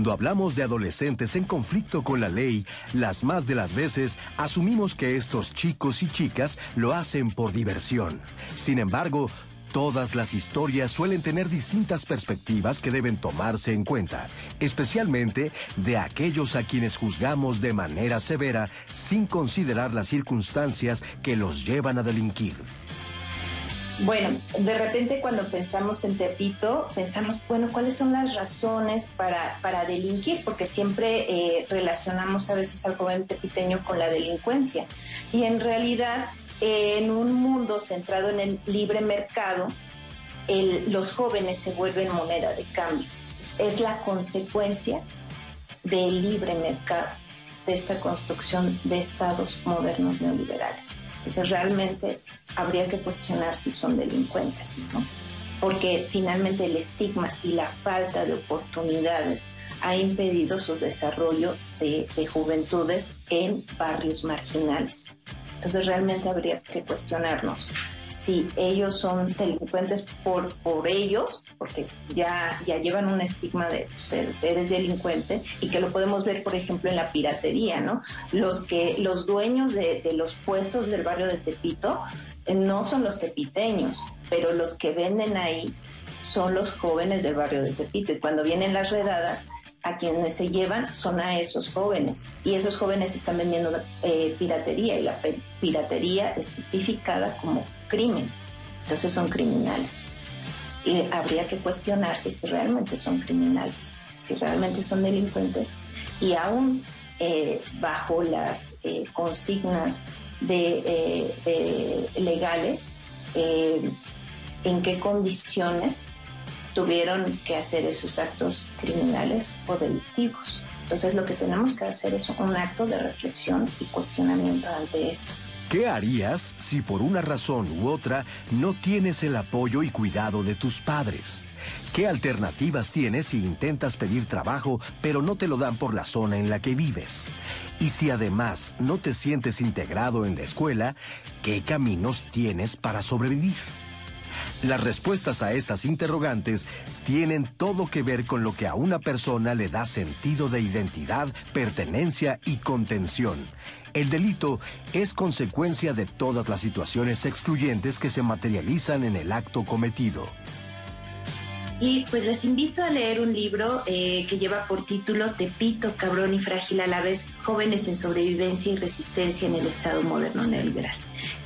Cuando hablamos de adolescentes en conflicto con la ley, las más de las veces asumimos que estos chicos y chicas lo hacen por diversión. Sin embargo, Todas las historias suelen tener distintas perspectivas que deben tomarse en cuenta, especialmente de aquellos a quienes juzgamos de manera severa sin considerar las circunstancias que los llevan a delinquir. Bueno, de repente cuando pensamos en Tepito, pensamos, bueno, ¿cuáles son las razones para, para delinquir? Porque siempre eh, relacionamos a veces al joven tepiteño con la delincuencia. Y en realidad, en un mundo centrado en el libre mercado, los jóvenes se vuelven moneda de cambio. Es la consecuencia del libre mercado, de esta construcción de estados modernos neoliberales. Entonces realmente habría que cuestionar si son delincuentes, ¿no? porque finalmente el estigma y la falta de oportunidades ha impedido su desarrollo de, de juventudes en barrios marginales. Entonces realmente habría que cuestionarnos si ellos son delincuentes por, por ellos, porque ya, ya llevan un estigma de eres delincuente y que lo podemos ver, por ejemplo, en la piratería, ¿no? Los, que, los dueños de, de los puestos del barrio de Tepito eh, no son los tepiteños, pero los que venden ahí son los jóvenes del barrio de Tepito. Y cuando vienen las redadas, a quienes se llevan son a esos jóvenes y esos jóvenes están vendiendo eh, piratería y la piratería es tipificada como crimen, entonces son criminales. Y habría que cuestionarse si realmente son criminales, si realmente son delincuentes y aún eh, bajo las eh, consignas de, legales, en qué condiciones tuvieron que hacer esos actos criminales o delictivos. Entonces lo que tenemos que hacer es un acto de reflexión y cuestionamiento ante esto. ¿Qué harías si por una razón u otra no tienes el apoyo y cuidado de tus padres? ¿Qué alternativas tienes si intentas pedir trabajo pero no te lo dan por la zona en la que vives? Y si además no te sientes integrado en la escuela, ¿qué caminos tienes para sobrevivir? Las respuestas a estas interrogantes tienen todo que ver con lo que a una persona le da sentido de identidad, pertenencia y contención. El delito es consecuencia de todas las situaciones excluyentes que se materializan en el acto cometido. Y pues les invito a leer un libro eh, que lleva por título Tepito, cabrón y frágil a la vez, jóvenes en sobrevivencia y resistencia en el Estado moderno neoliberal.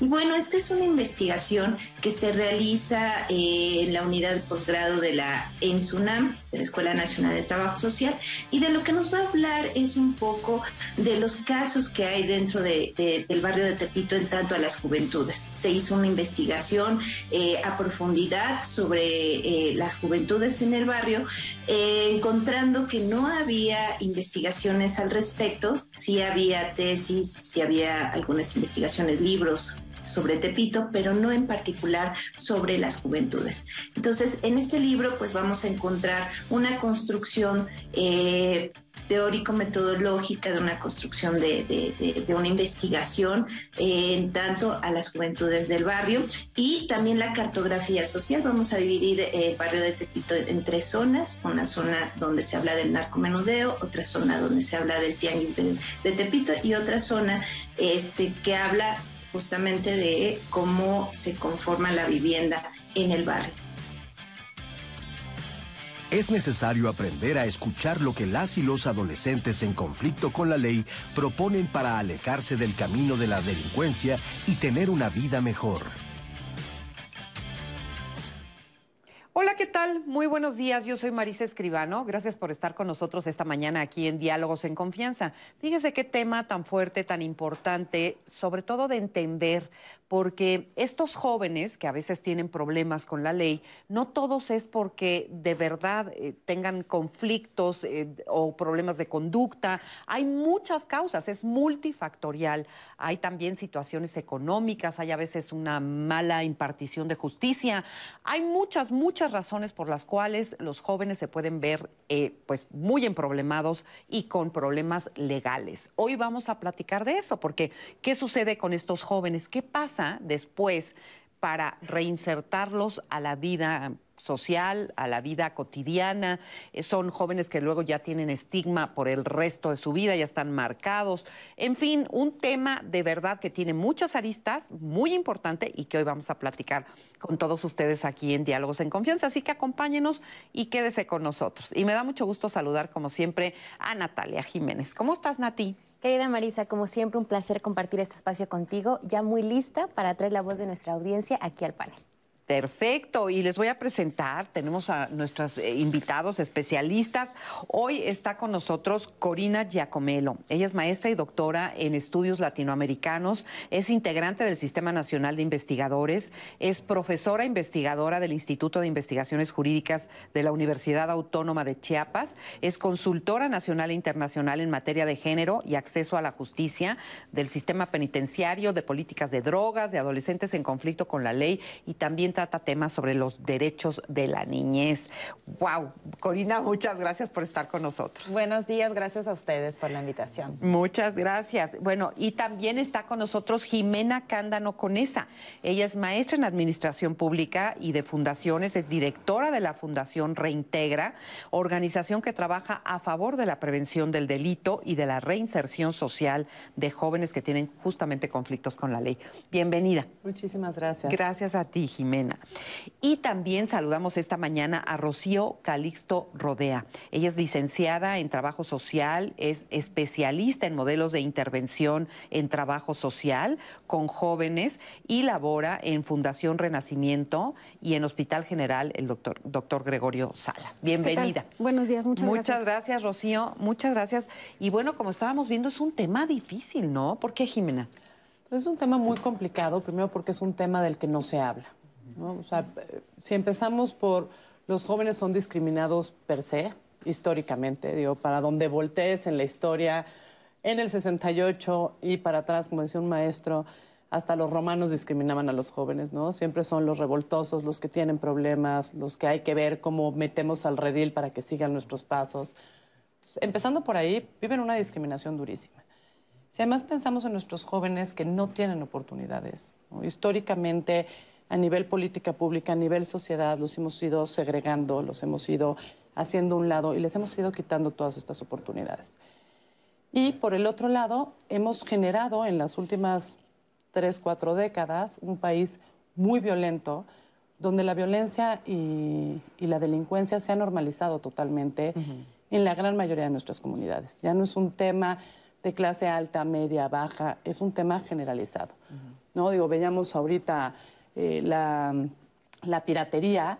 Y bueno, esta es una investigación que se realiza eh, en la unidad de posgrado de la ENSUNAM, de la Escuela Nacional de Trabajo Social, y de lo que nos va a hablar es un poco de los casos que hay dentro de, del barrio de Tepito en tanto a las juventudes. Se hizo una investigación eh, a profundidad sobre las juventudes en el barrio, eh, encontrando que no había investigaciones al respecto, sí había tesis, sí había algunas investigaciones, libros sobre Tepito, pero no en particular sobre las juventudes. Entonces, en este libro, pues vamos a encontrar una construcción eh, teórico-metodológica de una construcción de, una investigación en tanto a las juventudes del barrio y también la cartografía social. Vamos a dividir el barrio de Tepito en tres zonas, una zona donde se habla del narcomenudeo, otra zona donde se habla del tianguis de, de Tepito y otra zona este, que habla justamente de cómo se conforma la vivienda en el barrio. Es necesario aprender a escuchar lo que las y los adolescentes en conflicto con la ley proponen para alejarse del camino de la delincuencia y tener una vida mejor. Hola, ¿qué tal? Muy buenos días. Yo soy Marisa Escribano. Gracias por estar con nosotros esta mañana aquí en Diálogos en Confianza. Fíjese qué tema tan fuerte, tan importante, sobre todo de entender porque estos jóvenes que a veces tienen problemas con la ley, no todos es porque de verdad eh, tengan conflictos eh, o problemas de conducta. Hay muchas causas, es multifactorial. Hay también situaciones económicas, hay a veces una mala impartición de justicia. Hay muchas, muchas razones por las cuales los jóvenes se pueden ver eh, pues muy emproblemados y con problemas legales. Hoy vamos a platicar de eso, porque ¿qué sucede con estos jóvenes? ¿Qué pasa? Después para reinsertarlos a la vida social, a la vida cotidiana. Eh, son jóvenes que luego ya tienen estigma por el resto de su vida, ya están marcados. En fin, un tema de verdad que tiene muchas aristas, muy importante y que hoy vamos a platicar con todos ustedes aquí en Diálogos en Confianza. Así que acompáñenos y quédese con nosotros. Y me da mucho gusto saludar, como siempre, a Natalia Jiménez. ¿Cómo estás, Nati? Querida Marisa, como siempre, un placer compartir este espacio contigo, ya muy lista para traer la voz de nuestra audiencia aquí al panel. Perfecto, y les voy a presentar, tenemos a nuestros eh, invitados especialistas. Hoy está con nosotros Corina Giacomelo. Ella es maestra y doctora en estudios latinoamericanos, es integrante del Sistema Nacional de Investigadores, es profesora investigadora del Instituto de Investigaciones Jurídicas de la Universidad Autónoma de Chiapas, es consultora nacional e internacional en materia de género y acceso a la justicia del sistema penitenciario, de políticas de drogas, de adolescentes en conflicto con la ley y también trata temas sobre los derechos de la niñez. Wow, Corina, muchas gracias por estar con nosotros. Buenos días, gracias a ustedes por la invitación. Muchas gracias. Bueno, y también está con nosotros Jimena Cándano Conesa. Ella es maestra en Administración Pública y de Fundaciones, es directora de la Fundación Reintegra, organización que trabaja a favor de la prevención del delito y de la reinserción social de jóvenes que tienen justamente conflictos con la ley. Bienvenida. Muchísimas gracias. Gracias a ti, Jimena. Y también saludamos esta mañana a Rocío Calixto Rodea. Ella es licenciada en trabajo social, es especialista en modelos de intervención en trabajo social con jóvenes y labora en Fundación Renacimiento y en Hospital General el doctor, doctor Gregorio Salas. Bienvenida. Buenos días, muchas, gracias. Muchas gracias, Rocío. Muchas gracias. Y bueno, como estábamos viendo, es un tema difícil, ¿no? ¿Por qué, Jimena? Pues es un tema muy complicado, primero porque es un tema del que no se habla. O sea, si empezamos por los jóvenes son discriminados per se, históricamente, digo, para donde voltees en la historia, en el 68 y para atrás, como decía un maestro, hasta los romanos discriminaban a los jóvenes, ¿no? Siempre son los revoltosos, los que tienen problemas, los que hay que ver cómo metemos al redil para que sigan nuestros pasos. Empezando por ahí, viven una discriminación durísima. Si además pensamos en nuestros jóvenes que no tienen oportunidades, históricamente a nivel política pública, a nivel sociedad, los hemos ido segregando, los hemos ido haciendo un lado y les hemos ido quitando todas estas oportunidades. Y por el otro lado, hemos generado en las últimas tres, cuatro décadas un país muy violento, donde la violencia y, la delincuencia se han normalizado totalmente en la gran mayoría de nuestras comunidades. Ya no es un tema de clase alta, media, baja, es un tema generalizado. ¿no? Digo, veíamos ahorita eh, la, piratería.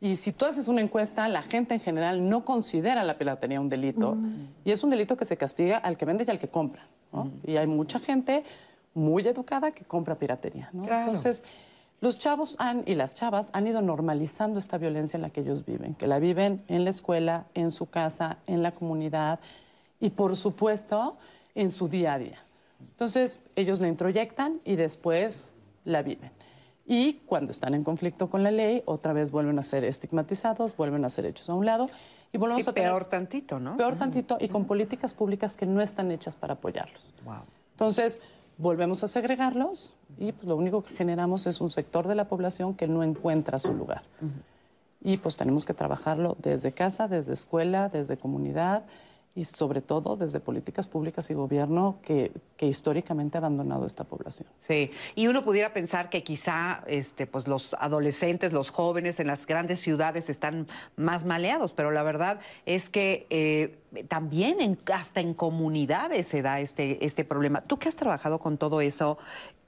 Y si tú haces una encuesta, la gente en general no considera la piratería un delito. Y es un delito que se castiga al que vende y al que compra. Y hay mucha gente muy educada que compra piratería. Entonces, los chavos han, y las chavas han ido normalizando esta violencia en la que ellos viven, que la viven en la escuela, en su casa, en la comunidad y, por supuesto, en su día a día. Entonces, ellos la introyectan y después la viven. Y cuando están en conflicto con la ley, otra vez vuelven a ser estigmatizados, vuelven a ser hechos a un lado. Y volvemos a peor tantito, ¿no? Peor tantito y con políticas públicas que no están hechas para apoyarlos. Entonces, volvemos a segregarlos y pues, lo único que generamos es un sector de la población que no encuentra su lugar. Y pues tenemos que trabajarlo desde casa, desde escuela, desde comunidad y sobre todo desde políticas públicas y gobierno que, que, históricamente ha abandonado esta población. Sí, y uno pudiera pensar que quizá este, pues los adolescentes, los jóvenes en las grandes ciudades están más maleados, pero la verdad es que eh, también en, hasta en comunidades se da este, este problema. Tú que has trabajado con todo eso,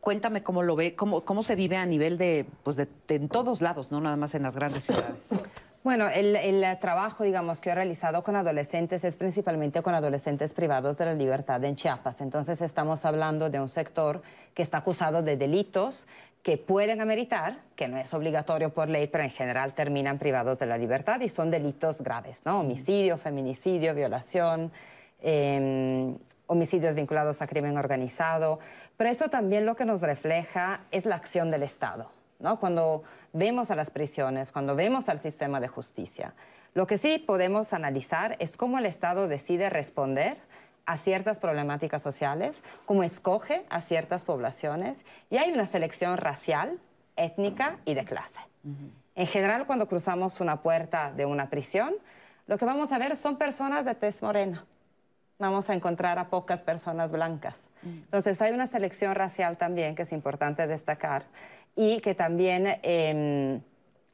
cuéntame cómo lo ve, cómo, cómo se vive a nivel de, pues de, en todos lados, no nada más en las grandes ciudades. Bueno, el, trabajo, digamos, que he realizado con adolescentes es principalmente con adolescentes privados de la libertad en Chiapas. Entonces, estamos hablando de un sector que está acusado de delitos que pueden ameritar, que no es obligatorio por ley, pero en general terminan privados de la libertad y son delitos graves, ¿no? Homicidio, feminicidio, violación, em, homicidios vinculados a crimen organizado. Pero eso también lo que nos refleja es la acción del Estado. Cuando vemos a las prisiones, cuando vemos al sistema de justicia, lo que sí podemos analizar es cómo el Estado decide responder a ciertas problemáticas sociales, cómo escoge a ciertas poblaciones, y hay una selección racial, étnica y de clase. En general, cuando cruzamos una puerta de una prisión, lo que vamos a ver son personas de tez morena. Vamos a encontrar a pocas personas blancas. Mm. Entonces hay una selección racial también que es importante destacar y que también em,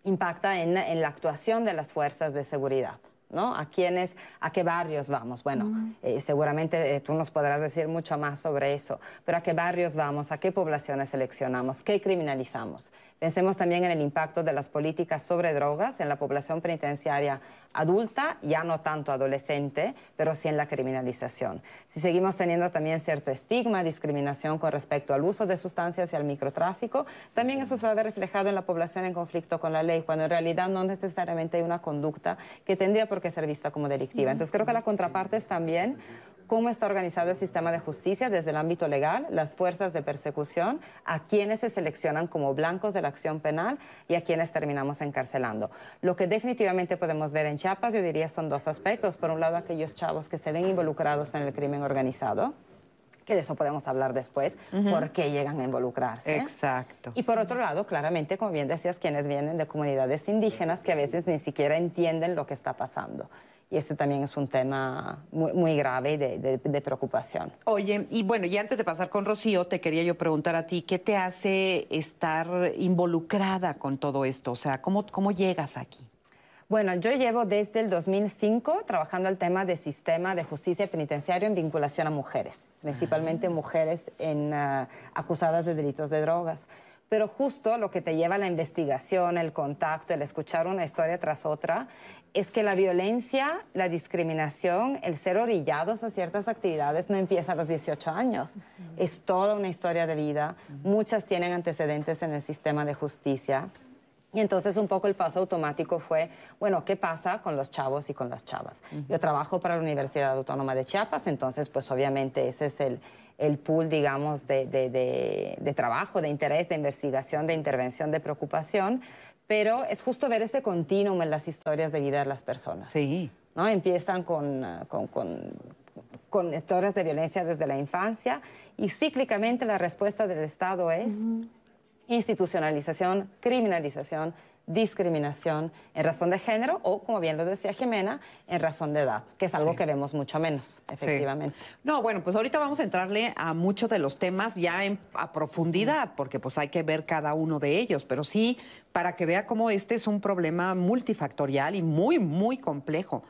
impacta en la actuación de las fuerzas de seguridad. ¿no? ¿A quiénes, a qué barrios vamos? Bueno, eh, seguramente eh, tú nos podrás decir mucho más sobre eso, pero ¿a qué barrios vamos? ¿A qué poblaciones seleccionamos? ¿Qué criminalizamos? Pensemos también en el impacto de las políticas sobre drogas en la población penitenciaria adulta, ya no tanto adolescente, pero sí en la criminalización. Si seguimos teniendo también cierto estigma, discriminación con respecto al uso de sustancias y al microtráfico, también eso se va a ver reflejado en la población en conflicto con la ley, cuando en realidad no necesariamente hay una conducta que tendría por qué ser vista como delictiva. Entonces creo que la contraparte es también cómo está organizado el sistema de justicia desde el ámbito legal, las fuerzas de persecución, a quienes se seleccionan como blancos de la acción penal y a quienes terminamos encarcelando. Lo que definitivamente podemos ver en Chiapas, yo diría, son dos aspectos. Por un lado, aquellos chavos que se ven involucrados en el crimen organizado que de eso podemos hablar después, por qué llegan a involucrarse. Exacto. Y por otro lado, claramente, como bien decías, quienes vienen de comunidades indígenas que a veces ni siquiera entienden lo que está pasando y este también es un tema muy, grave de, de, preocupación. Oye, y bueno, y antes de pasar con Rocío, te quería yo preguntar a ti, ¿qué te hace estar involucrada con todo esto? O sea, ¿cómo, cómo llegas aquí? Bueno, yo llevo desde el 2005 trabajando el tema de sistema de justicia penitenciario en vinculación a mujeres, principalmente mujeres en, ah, acusadas de delitos de drogas pero justo lo que te lleva a la investigación, el contacto, el escuchar una historia tras otra, es que la violencia, la discriminación, el ser orillados a ciertas actividades no empieza a los 18 años. Es toda una historia de vida. Muchas tienen antecedentes en el sistema de justicia. Y entonces un poco el paso automático fue, bueno, ¿qué pasa con los chavos y con las chavas? Yo trabajo para la Universidad Autónoma de Chiapas, entonces pues obviamente ese es el, el pool, digamos, de, de, trabajo, de interés, de investigación, de intervención, de preocupación pero es justo ver ese continuum en las historias de vida de las personas. Sí. ¿no? Empiezan con, con, con, historias de violencia desde la infancia y cíclicamente la respuesta del Estado es institucionalización, criminalización, discriminación en razón de género o, como bien lo decía Jimena, en razón de edad, que es algo que vemos mucho menos, efectivamente. No, bueno, pues ahorita vamos a entrarle a muchos de los temas ya en, a profundidad, porque pues hay que ver cada uno de ellos, pero sí para que vea cómo este es un problema multifactorial y muy, muy complejo.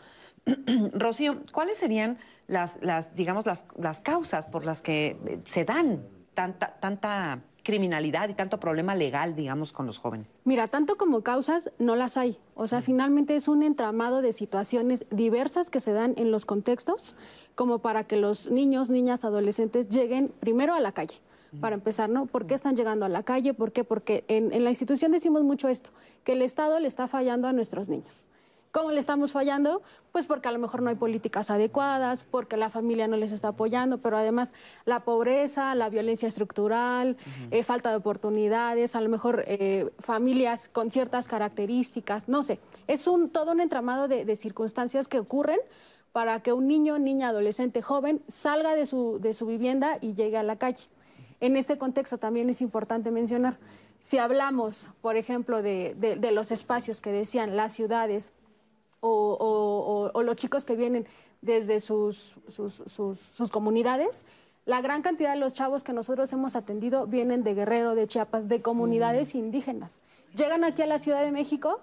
Rocío, ¿cuáles serían las, las digamos, las, las causas por las que se dan tanta, tanta criminalidad y tanto problema legal, digamos, con los jóvenes? Mira, tanto como causas no las hay. O sea, finalmente es un entramado de situaciones diversas que se dan en los contextos, como para que los niños, niñas, adolescentes lleguen primero a la calle. Para empezar, ¿no? ¿Por qué están llegando a la calle? ¿Por qué? Porque en, en la institución decimos mucho esto, que el Estado le está fallando a nuestros niños. ¿Cómo le estamos fallando? Pues porque a lo mejor no hay políticas adecuadas, porque la familia no les está apoyando, pero además la pobreza, la violencia estructural, eh, falta de oportunidades, a lo mejor eh, familias con ciertas características, no sé. Es un, todo un entramado de, circunstancias que ocurren para que un niño, niña, adolescente, joven salga de su, de su vivienda y llegue a la calle. En este contexto también es importante mencionar, si hablamos, por ejemplo, de, de los espacios que decían las ciudades, o, los chicos que vienen desde sus, sus, comunidades, la gran cantidad de los chavos que nosotros hemos atendido vienen de Guerrero, de Chiapas, de comunidades mm. indígenas. Llegan aquí a la Ciudad de México,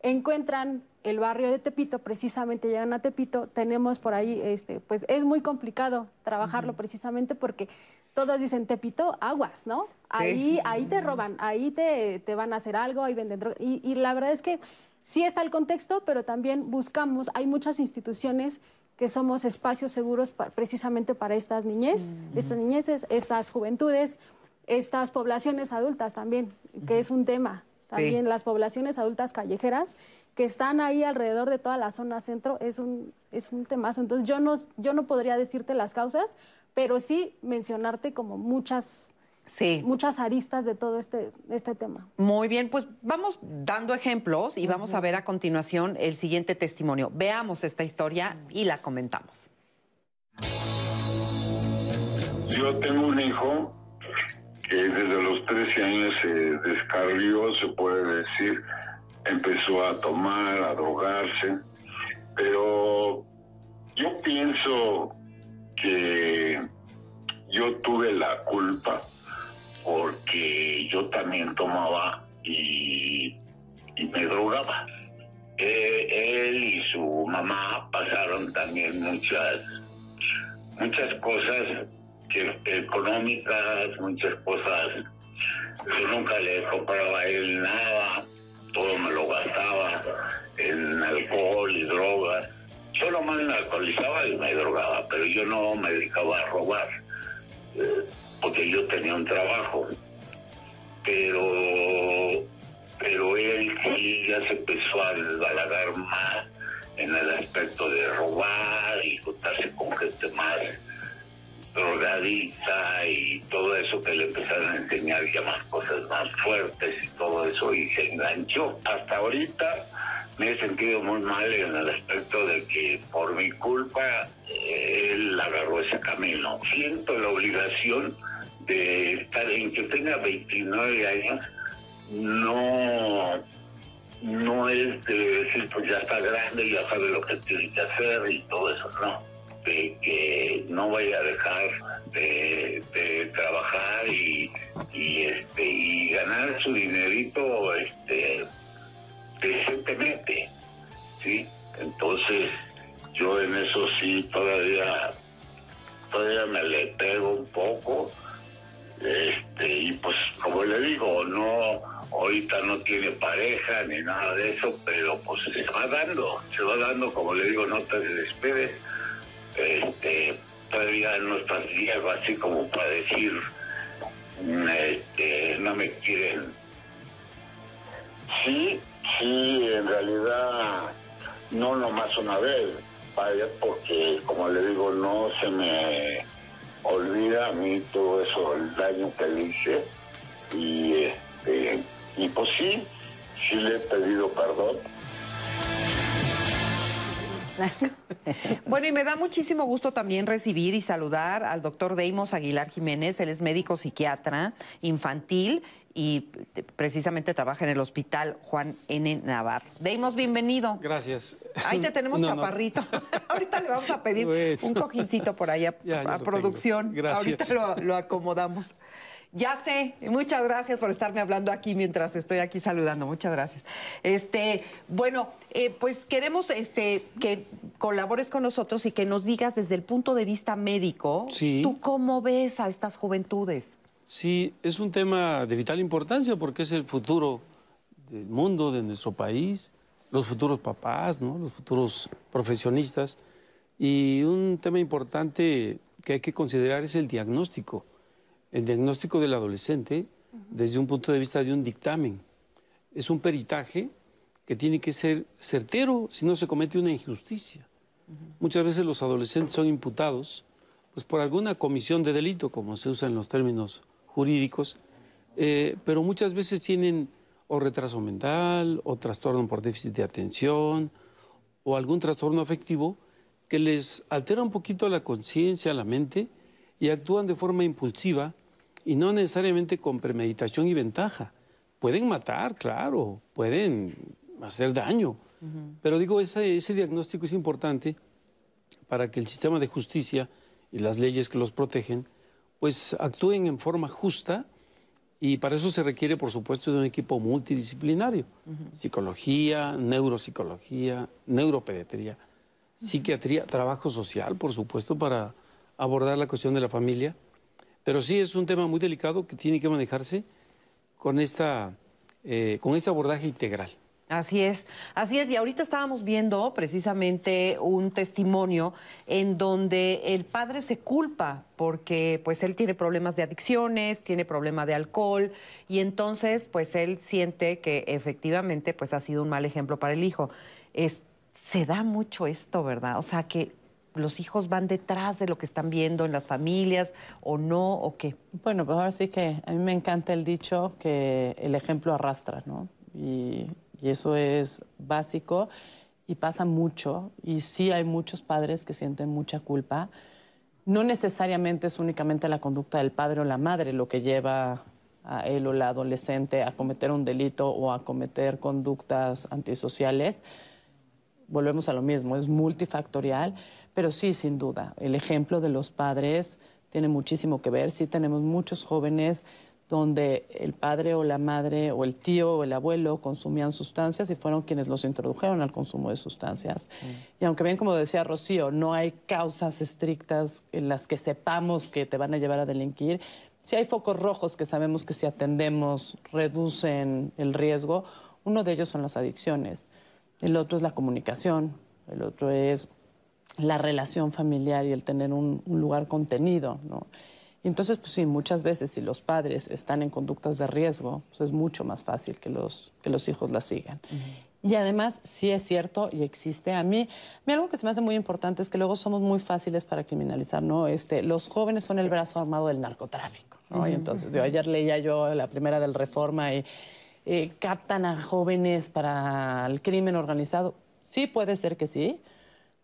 encuentran el barrio de Tepito, precisamente llegan a Tepito, tenemos por ahí, este, pues es muy complicado trabajarlo precisamente porque todos dicen Tepito, aguas, ¿no? Ahí, ahí te roban, ahí te, te, van a hacer algo, ahí venden drogas. Y, y la verdad es que sí está el contexto, pero también buscamos, hay muchas instituciones que somos espacios seguros precisamente para estas niñez, estas niñeces, estas juventudes, estas poblaciones adultas también, que es un tema. También las poblaciones adultas callejeras que están ahí alrededor de toda la zona centro es un, es un temazo. Entonces yo no, yo no podría decirte las causas, pero sí mencionarte como muchas sí. muchas aristas de todo este, este tema. Muy bien, pues vamos dando ejemplos y vamos a ver a continuación el siguiente testimonio. Veamos esta historia y la comentamos. Yo tengo un hijo que desde los 13 años se descarrió, se puede decir, empezó a tomar, a drogarse, pero yo pienso que yo tuve la culpa porque yo también tomaba y, me drogaba. Eh, él y su mamá pasaron también muchas muchas cosas económicas, muchas cosas. Yo nunca le compraba a él nada, todo me lo gastaba en alcohol y drogas. Yo nomás me alcoholizaba y me drogaba, pero yo no me dedicaba a robar, eh, porque yo tenía un trabajo. Pero, pero él sí ya se empezó a desbalagar más en el aspecto de robar y juntarse con gente más drogadita y todo eso que le empezaron a enseñar ya más cosas más fuertes y todo eso y se enganchó. Hasta ahorita me he sentido muy mal en el aspecto de que por mi culpa él agarró ese camino. Siento la obligación de estar en que tenga 29 años, no no es de decir pues ya está grande, ya sabe lo que tiene que hacer y todo eso, no de que no vaya a dejar de, trabajar y, este y ganar su dinerito este decentemente sí entonces yo en eso sí todavía todavía me le pego un poco este y pues como le digo no ahorita no tiene pareja ni nada de eso pero pues se va dando se va dando como le digo no te desesperes este, todavía no estás viejo así como para decir, este, no me quieren. Sí, sí, en realidad no nomás una vez, porque como le digo, no se me olvida a mí todo eso, el daño que le hice. Y, este, y pues sí, sí le he pedido perdón bueno, y me da muchísimo gusto también recibir y saludar al doctor Deimos Aguilar Jiménez. Él es médico psiquiatra infantil y precisamente trabaja en el hospital Juan N. Navarro. Deimos, bienvenido. Gracias. Ahí te tenemos chaparrito. Ahorita le vamos a pedir un cojincito por allá a, producción. Gracias. Ahorita lo acomodamos. Ya sé, muchas gracias por estarme hablando aquí mientras estoy aquí saludando. Muchas gracias. Este, bueno, eh, pues queremos este, que colabores con nosotros y que nos digas desde el punto de vista médico, ¿tú cómo ves a estas juventudes? Sí, es un tema de vital importancia porque es el futuro del mundo, de nuestro país, los futuros papás, ¿no? los futuros profesionistas. Y un tema importante que hay que considerar es el diagnóstico el diagnóstico del adolescente desde un punto de vista de un dictamen. Es un peritaje que tiene que ser certero si no se comete una injusticia. Muchas veces los adolescentes son imputados pues, por alguna comisión de delito, como se usa en los términos jurídicos, eh, pero muchas veces tienen o retraso mental, o trastorno por déficit de atención, o algún trastorno afectivo que les altera un poquito la conciencia, la mente, y actúan de forma impulsiva y no necesariamente con premeditación y ventaja. Pueden matar, claro, pueden hacer daño, pero digo, ese, ese diagnóstico es importante para que el sistema de justicia y las leyes que los protegen, pues actúen en forma justa y para eso se requiere, por supuesto, de un equipo multidisciplinario. Psicología, neuropsicología, neuropediatría, psiquiatría, trabajo social, por supuesto, para abordar la cuestión de la familia pero sí es un tema muy delicado que tiene que manejarse con, esta, eh, con este abordaje integral. Así es, así es. Y ahorita estábamos viendo precisamente un testimonio en donde el padre se culpa porque pues él tiene problemas de adicciones, tiene problema de alcohol y entonces pues él siente que efectivamente pues ha sido un mal ejemplo para el hijo. Es, se da mucho esto, ¿verdad? O sea que los hijos van detrás de lo que están viendo en las familias o no o qué? Bueno, pues ahora sí que a mí me encanta el dicho que el ejemplo arrastra, ¿no? Y, eso es básico y pasa mucho y sí hay muchos padres que sienten mucha culpa. No necesariamente es únicamente la conducta del padre o la madre lo que lleva a él o la adolescente a cometer un delito o a cometer conductas antisociales, volvemos a lo mismo, es multifactorial, pero sí, sin duda, el ejemplo de los padres tiene muchísimo que ver. Sí tenemos muchos jóvenes donde el padre o la madre o el tío o el abuelo consumían sustancias y fueron quienes los introdujeron al consumo de sustancias. Y aunque bien, como decía Rocío, no hay causas estrictas en las que sepamos que te van a llevar a delinquir, sí hay focos rojos que sabemos que si atendemos reducen el riesgo. Uno de ellos son las adicciones, el otro es la comunicación, el otro es la relación familiar y el tener un, lugar contenido, ¿no? Y entonces, pues sí, muchas veces si los padres están en conductas de riesgo, pues es mucho más fácil que los, que los hijos la sigan. Y además, sí es cierto y existe. A mí, a mí algo que se me hace muy importante es que luego somos muy fáciles para criminalizar, ¿no? Este, los jóvenes son el brazo armado del narcotráfico, ¿no? Y entonces, yo, ayer leía yo la primera del Reforma y eh, captan a jóvenes para el crimen organizado. Sí, puede ser que sí,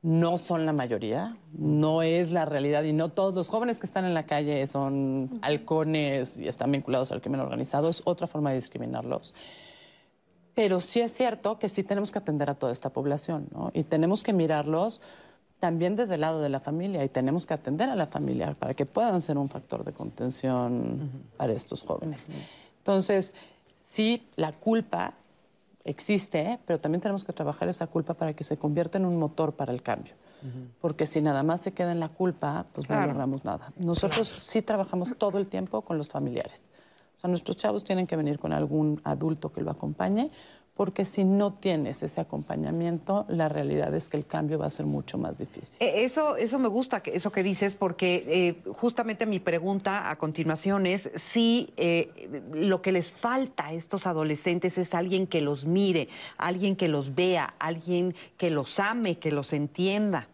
no son la mayoría, no es la realidad y no todos los jóvenes que están en la calle son halcones y están vinculados al crimen organizado, es otra forma de discriminarlos. Pero sí es cierto que sí tenemos que atender a toda esta población ¿no? y tenemos que mirarlos también desde el lado de la familia y tenemos que atender a la familia para que puedan ser un factor de contención para estos jóvenes. Entonces, sí, la culpa existe, pero también tenemos que trabajar esa culpa para que se convierta en un motor para el cambio. Porque si nada más se queda en la culpa, pues no logramos nada. Nosotros sí trabajamos todo el tiempo con los familiares. O sea, nuestros chavos tienen que venir con algún adulto que lo acompañe porque si no tienes ese acompañamiento, la realidad es que el cambio va a ser mucho más difícil. Eh, eso, eso me gusta, eso que dices, porque eh, justamente mi pregunta a continuación es si eh, lo que les falta a estos adolescentes es alguien que los mire, alguien que los vea, alguien que los ame, que los entienda.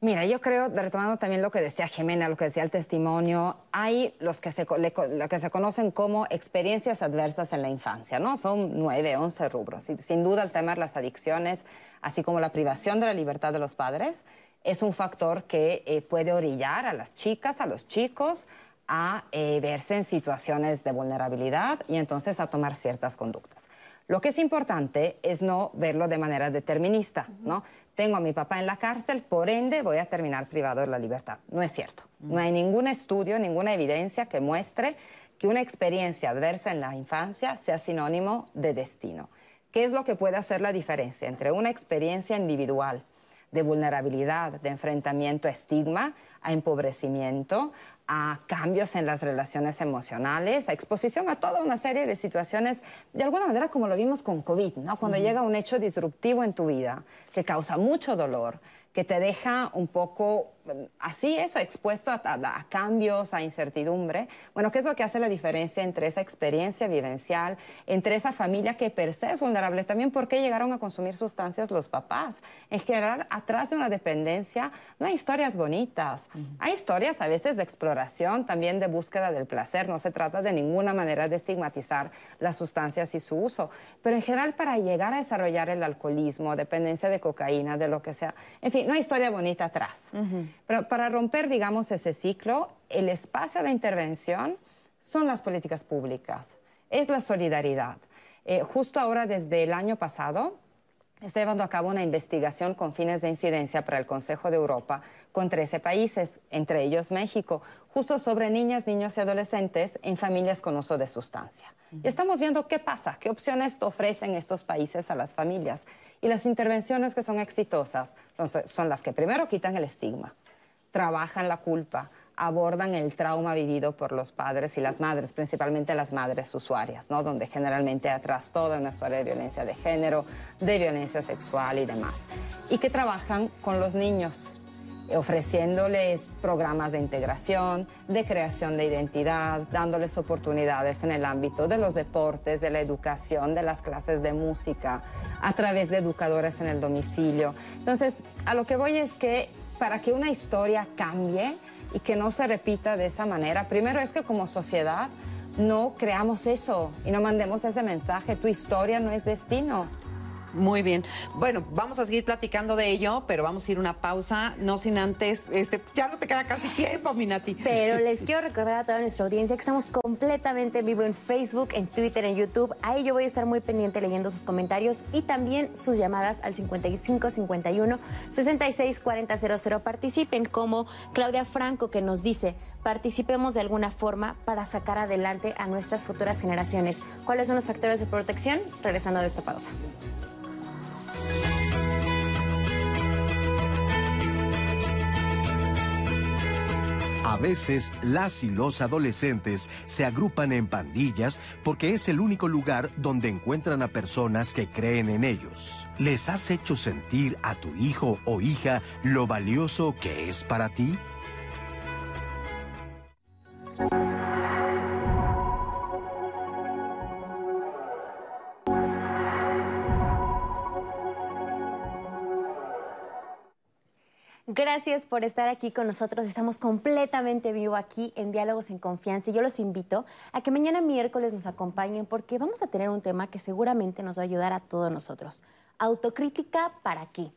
Mira, yo creo, retomando también lo que decía Jimena, lo que decía el testimonio, hay los que se, lo que se conocen como experiencias adversas en la infancia, ¿no? Son nueve, once rubros. Y sin duda el tema de las adicciones, así como la privación de la libertad de los padres, es un factor que eh, puede orillar a las chicas, a los chicos, a eh, verse en situaciones de vulnerabilidad y entonces a tomar ciertas conductas. Lo que es importante es no verlo de manera determinista, ¿no? Tengo a mi papá en la cárcel, por ende voy a terminar privado de la libertad. No es cierto. No hay ningún estudio, ninguna evidencia que muestre que una experiencia adversa en la infancia sea sinónimo de destino. ¿Qué es lo que puede hacer la diferencia entre una experiencia individual de vulnerabilidad, de enfrentamiento a estigma, a empobrecimiento, a cambios en las relaciones emocionales, a exposición a toda una serie de situaciones, de alguna manera como lo vimos con COVID, ¿no? Cuando llega un hecho disruptivo en tu vida que causa mucho dolor, que te deja un poco así eso, expuesto a, cambios, a incertidumbre. Bueno, ¿qué es lo que hace la diferencia entre esa experiencia vivencial, entre esa familia que per se es vulnerable? También por qué llegaron a consumir sustancias los papás. En general, atrás de una dependencia no hay historias bonitas. Hay historias a veces de exploración, también de búsqueda del placer. No se trata de ninguna manera de estigmatizar las sustancias y su uso. Pero en general, para llegar a desarrollar el alcoholismo, dependencia de cocaína, de lo que sea, en fin, no hay historia bonita atrás. Pero para romper, digamos, ese ciclo, el espacio de intervención son las políticas públicas, es la solidaridad. Eh, justo ahora, desde el año pasado, Estoy llevando a cabo una investigación con fines de incidencia para el Consejo de Europa con 13 países, entre ellos México, justo sobre niñas, niños y adolescentes en familias con uso de sustancia. Y estamos viendo qué pasa, qué opciones ofrecen estos países a las familias. Y las intervenciones que son exitosas son las que primero quitan el estigma, trabajan la culpa, abordan el trauma vivido por los padres y las madres, principalmente las madres usuarias, ¿no? donde generalmente atrás toda una historia de violencia de género, de violencia sexual y demás. Y que trabajan con los niños, ofreciéndoles programas de integración, de creación de identidad, dándoles oportunidades en el ámbito de los deportes, de la educación, de las clases de música, a través de educadores en el domicilio. Entonces, a lo que voy es que para que una historia cambie y que no se repita de esa manera, primero es que como sociedad no creamos eso y no mandemos ese mensaje, tu historia no es destino. Muy bien. Bueno, vamos a seguir platicando de ello, pero vamos a ir una pausa, no sin antes, este, ya no te queda casi tiempo, Minati. Pero les quiero recordar a toda nuestra audiencia que estamos completamente en vivo en Facebook, en Twitter, en YouTube. Ahí yo voy a estar muy pendiente leyendo sus comentarios y también sus llamadas al 55 51 66 40 00. Participen como Claudia Franco que nos dice, participemos de alguna forma para sacar adelante a nuestras futuras generaciones. ¿Cuáles son los factores de protección? Regresando de esta pausa. A veces las y los adolescentes se agrupan en pandillas porque es el único lugar donde encuentran a personas que creen en ellos. ¿Les has hecho sentir a tu hijo o hija lo valioso que es para ti? Gracias por estar aquí con nosotros. Estamos completamente vivo aquí en Diálogos en Confianza y yo los invito a que mañana miércoles nos acompañen porque vamos a tener un tema que seguramente nos va a ayudar a todos nosotros. Autocrítica para qué?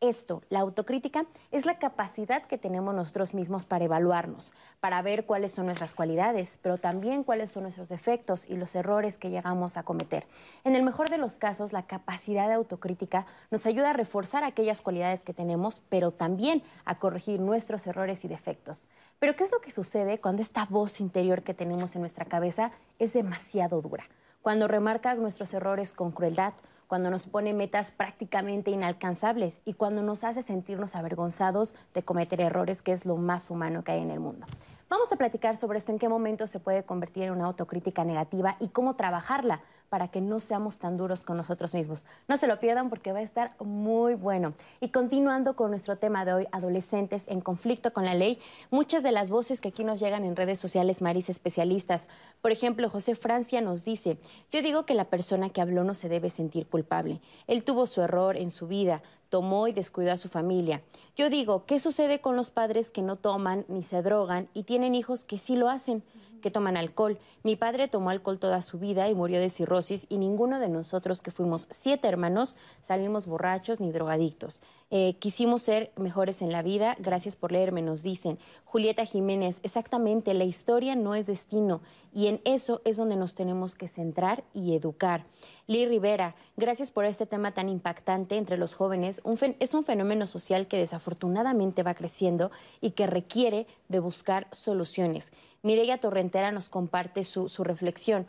Esto, la autocrítica, es la capacidad que tenemos nosotros mismos para evaluarnos, para ver cuáles son nuestras cualidades, pero también cuáles son nuestros defectos y los errores que llegamos a cometer. En el mejor de los casos, la capacidad de autocrítica nos ayuda a reforzar aquellas cualidades que tenemos, pero también a corregir nuestros errores y defectos. Pero ¿qué es lo que sucede cuando esta voz interior que tenemos en nuestra cabeza es demasiado dura? Cuando remarca nuestros errores con crueldad, cuando nos pone metas prácticamente inalcanzables y cuando nos hace sentirnos avergonzados de cometer errores, que es lo más humano que hay en el mundo. Vamos a platicar sobre esto, en qué momento se puede convertir en una autocrítica negativa y cómo trabajarla para que no seamos tan duros con nosotros mismos. No se lo pierdan porque va a estar muy bueno. Y continuando con nuestro tema de hoy, adolescentes en conflicto con la ley, muchas de las voces que aquí nos llegan en redes sociales, Maris, especialistas. Por ejemplo, José Francia nos dice, yo digo que la persona que habló no se debe sentir culpable. Él tuvo su error en su vida, tomó y descuidó a su familia. Yo digo, ¿qué sucede con los padres que no toman ni se drogan y tienen hijos que sí lo hacen? Que toman alcohol. Mi padre tomó alcohol toda su vida y murió de cirrosis y ninguno de nosotros que fuimos siete hermanos salimos borrachos ni drogadictos. Eh, quisimos ser mejores en la vida, gracias por leerme, nos dicen. Julieta Jiménez, exactamente, la historia no es destino y en eso es donde nos tenemos que centrar y educar. Lee Rivera, gracias por este tema tan impactante entre los jóvenes. es un fenómeno social que desafortunadamente va creciendo y que requiere de buscar soluciones. Mireya Torrentera nos comparte su, reflexión.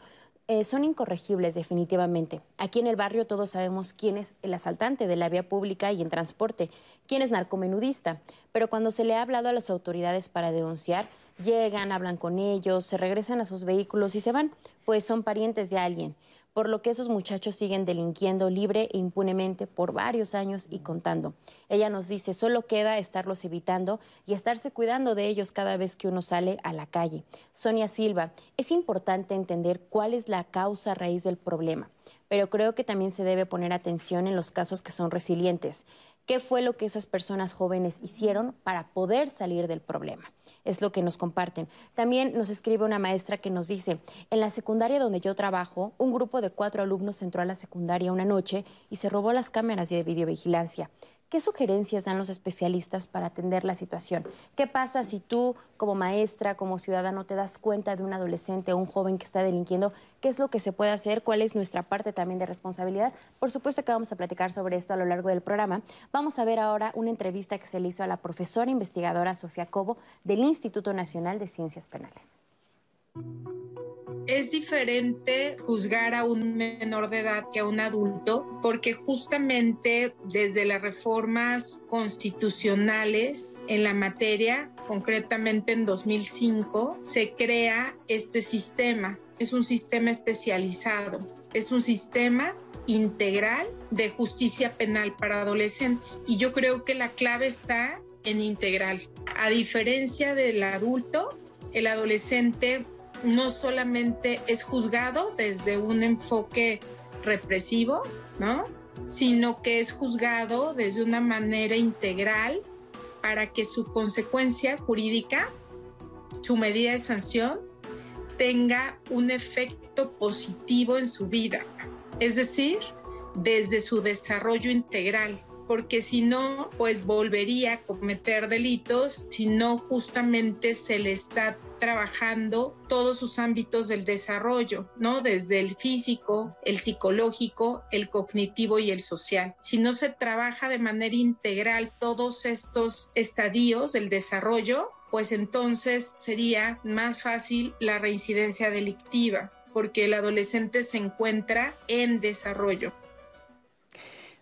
Eh, son incorregibles definitivamente. Aquí en el barrio todos sabemos quién es el asaltante de la vía pública y en transporte, quién es narcomenudista, pero cuando se le ha hablado a las autoridades para denunciar, llegan, hablan con ellos, se regresan a sus vehículos y se van, pues son parientes de alguien por lo que esos muchachos siguen delinquiendo libre e impunemente por varios años y contando. Ella nos dice, solo queda estarlos evitando y estarse cuidando de ellos cada vez que uno sale a la calle. Sonia Silva, es importante entender cuál es la causa raíz del problema pero creo que también se debe poner atención en los casos que son resilientes. ¿Qué fue lo que esas personas jóvenes hicieron para poder salir del problema? Es lo que nos comparten. También nos escribe una maestra que nos dice, en la secundaria donde yo trabajo, un grupo de cuatro alumnos entró a la secundaria una noche y se robó las cámaras de videovigilancia. ¿Qué sugerencias dan los especialistas para atender la situación? ¿Qué pasa si tú, como maestra, como ciudadano, te das cuenta de un adolescente o un joven que está delinquiendo? ¿Qué es lo que se puede hacer? ¿Cuál es nuestra parte también de responsabilidad? Por supuesto que vamos a platicar sobre esto a lo largo del programa. Vamos a ver ahora una entrevista que se le hizo a la profesora investigadora Sofía Cobo del Instituto Nacional de Ciencias Penales es diferente juzgar a un menor de edad que a un adulto porque justamente desde las reformas constitucionales en la materia, concretamente en 2005, se crea este sistema. Es un sistema especializado, es un sistema integral de justicia penal para adolescentes. Y yo creo que la clave está en integral. A diferencia del adulto, el adolescente no solamente es juzgado desde un enfoque represivo, ¿no? Sino que es juzgado desde una manera integral para que su consecuencia jurídica, su medida de sanción, tenga un efecto positivo en su vida. Es decir, desde su desarrollo integral, porque si no, pues volvería a cometer delitos si no justamente se le está trabajando todos sus ámbitos del desarrollo, ¿no? Desde el físico, el psicológico, el cognitivo y el social. Si no se trabaja de manera integral todos estos estadios del desarrollo, pues entonces sería más fácil la reincidencia delictiva, porque el adolescente se encuentra en desarrollo.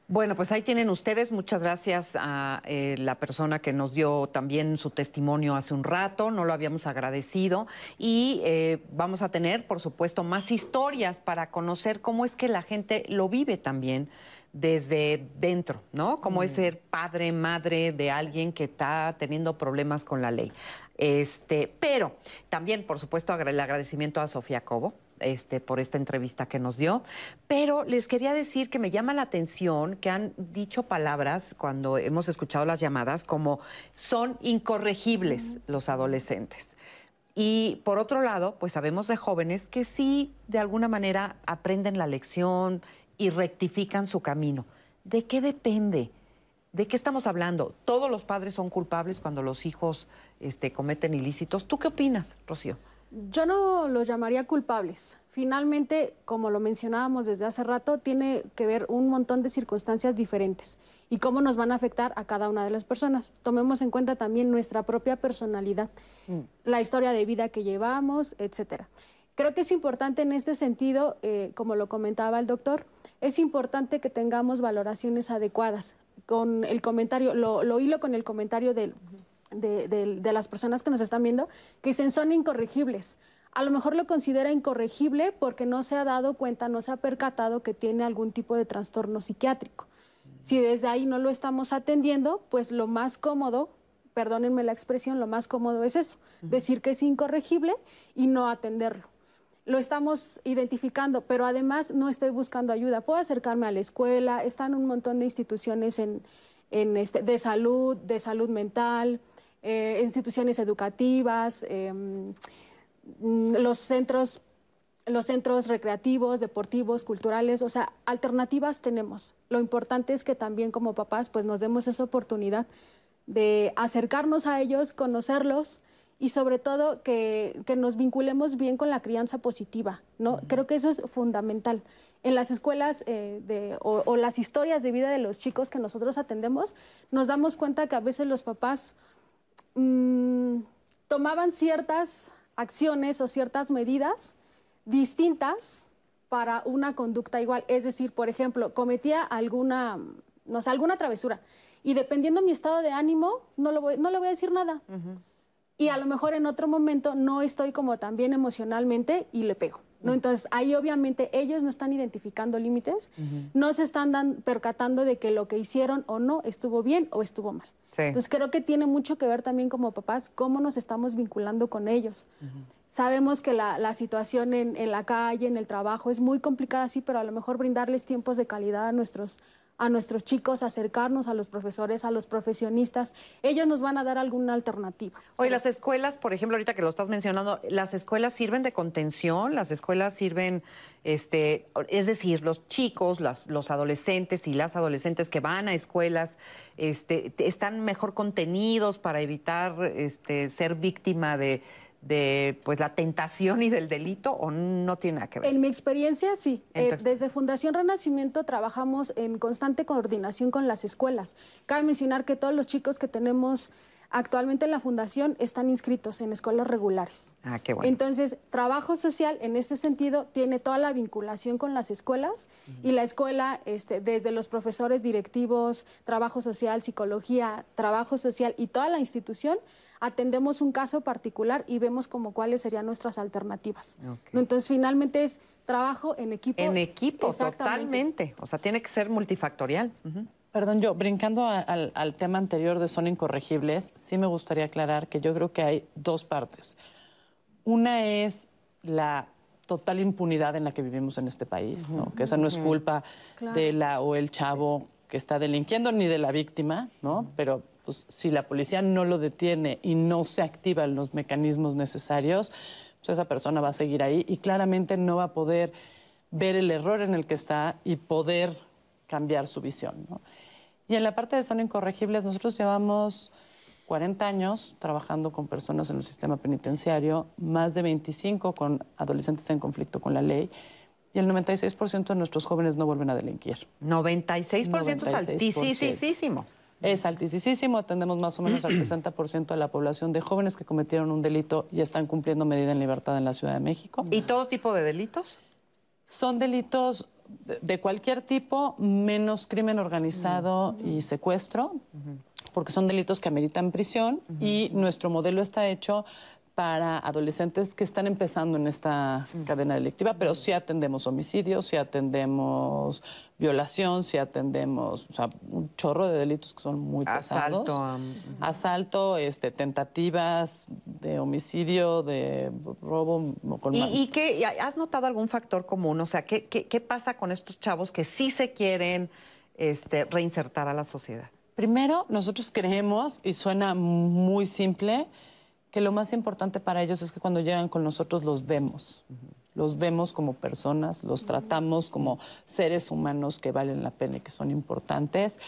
Bueno, pues ahí tienen ustedes. Muchas gracias a eh, la persona que nos dio también su testimonio hace un rato. No lo habíamos agradecido. Y eh, vamos a tener, por supuesto, más historias para conocer cómo es que la gente lo vive también desde dentro, ¿no? Cómo es ser padre, madre de alguien que está teniendo problemas con la ley. Este, pero también, por supuesto, el agradecimiento a Sofía Cobo, este, por esta entrevista que nos dio. Pero les quería decir que me llama la atención que han dicho palabras cuando hemos escuchado las llamadas como son incorregibles los adolescentes. Y por otro lado, pues sabemos de jóvenes que sí, de alguna manera, aprenden la lección y rectifican su camino. ¿De qué depende? ¿De qué estamos hablando? ¿Todos los padres son culpables cuando los hijos este, cometen ilícitos? ¿Tú qué opinas, Rocío? Yo no los llamaría culpables. Finalmente, como lo mencionábamos desde hace rato, tiene que ver un montón de circunstancias diferentes y cómo nos van a afectar a cada una de las personas. Tomemos en cuenta también nuestra propia personalidad, mm. la historia de vida que llevamos, etcétera. Creo que es importante en este sentido, eh, como lo comentaba el doctor, es importante que tengamos valoraciones adecuadas. Con el comentario, lo, lo hilo con el comentario del de, las personas que nos están viendo que dicen son incorregibles. A lo mejor lo considera incorregible porque no se ha dado cuenta, no se ha percatado que tiene algún tipo de trastorno psiquiátrico. Si desde ahí no lo estamos atendiendo, pues lo más cómodo, perdónenme la expresión, lo más cómodo es eso, decir que es incorregible y no atenderlo. Lo estamos identificando, pero además no estoy buscando ayuda. Puedo acercarme a la escuela, están un montón de instituciones en, este, de salud, de salud mental, eh, instituciones educativas, em, mm, los centros los centros recreativos, deportivos, culturales, o sea, alternativas tenemos. Lo importante es que también como papás pues nos demos esa oportunidad de acercarnos a ellos, conocerlos y sobre todo que, nos vinculemos bien con la crianza positiva, ¿no? Creo que eso es fundamental. En las escuelas eh, o, las historias de vida de los chicos que nosotros atendemos, nos damos cuenta que a veces los papás Mm, tomaban ciertas acciones o ciertas medidas distintas para una conducta igual. Es decir, por ejemplo, cometía alguna, no sé, alguna travesura y dependiendo mi estado de ánimo, no, lo voy, no le voy a decir nada. Y a lo mejor en otro momento no estoy como tan bien emocionalmente y le pego. ¿no? Entonces, ahí obviamente ellos no están identificando límites, no se están percatando de que lo que hicieron o no estuvo bien o estuvo mal. Entonces creo que tiene mucho que ver también como papás cómo nos estamos vinculando con ellos. Sabemos que la, situación en, en, la calle, en el trabajo es muy complicada, sí, pero a lo mejor brindarles tiempos de calidad a nuestros, a nuestros chicos, acercarnos a los profesores, a los profesionistas. Ellos nos van a dar alguna alternativa. Hoy las escuelas, por ejemplo, ahorita que lo estás mencionando, las escuelas sirven de contención, las escuelas sirven, este, es decir, los chicos, los adolescentes y las adolescentes que van a escuelas, este, están mejor contenidos para evitar este, ser víctima de de pues la tentación y del delito o no tiene nada que ver? En mi experiencia sí. Eh, desde Fundación Renacimiento trabajamos en constante coordinación con las escuelas. Cabe mencionar que todos los chicos que tenemos actualmente en la fundación están inscritos en escuelas regulares. Ah, qué bueno. Entonces, trabajo social en este sentido tiene toda la vinculación con las escuelas y la escuela, este, desde los profesores directivos, trabajo social, psicología, trabajo social y toda la institución, atendemos un caso particular y vemos como cuáles serían nuestras alternativas. Entonces, finalmente es trabajo en equipo. En equipo, totalmente. O sea, tiene que ser multifactorial. Perdón, yo brincando al, tema anterior de son incorregibles, sí me gustaría aclarar que yo creo que hay dos partes. Una es la total impunidad en la que vivimos en este país, que esa no es culpa de la o el chavo que está delinquiendo ni de la víctima, ¿no? Pero pues, si la policía no lo detiene y no se activan los mecanismos necesarios, pues esa persona va a seguir ahí y claramente no va a poder ver el error en el que está y poder cambiar su visión. ¿no? Y en la parte de son incorregibles, nosotros llevamos 40 años trabajando con personas en el sistema penitenciario, más de 25 con adolescentes en conflicto con la ley, y el 96% de nuestros jóvenes no vuelven a delinquir. 96%, es altísimo. Es altísimo, atendemos más o menos al 60% de la población de jóvenes que cometieron un delito y están cumpliendo medida en libertad en la Ciudad de México. ¿Y todo tipo de delitos? Son delitos de cualquier tipo, menos crimen organizado y secuestro, porque son delitos que ameritan prisión y nuestro modelo está hecho para adolescentes que están empezando en esta cadena delictiva, pero sí atendemos homicidios, sí atendemos violación, sí atendemos, o sea, un chorro de delitos que son muy pesados. Asalto, asalto, este, tentativas de homicidio, de robo. Con ¿Y, ¿Y qué, has notado algún factor común? O sea, ¿qué, qué, pasa con estos chavos que sí se quieren este, reinsertar a la sociedad? Primero, nosotros creemos, y suena muy simple, que lo más importante para ellos es que cuando llegan con nosotros los vemos. Los vemos como personas, los tratamos como seres humanos que valen la pena y que son importantes.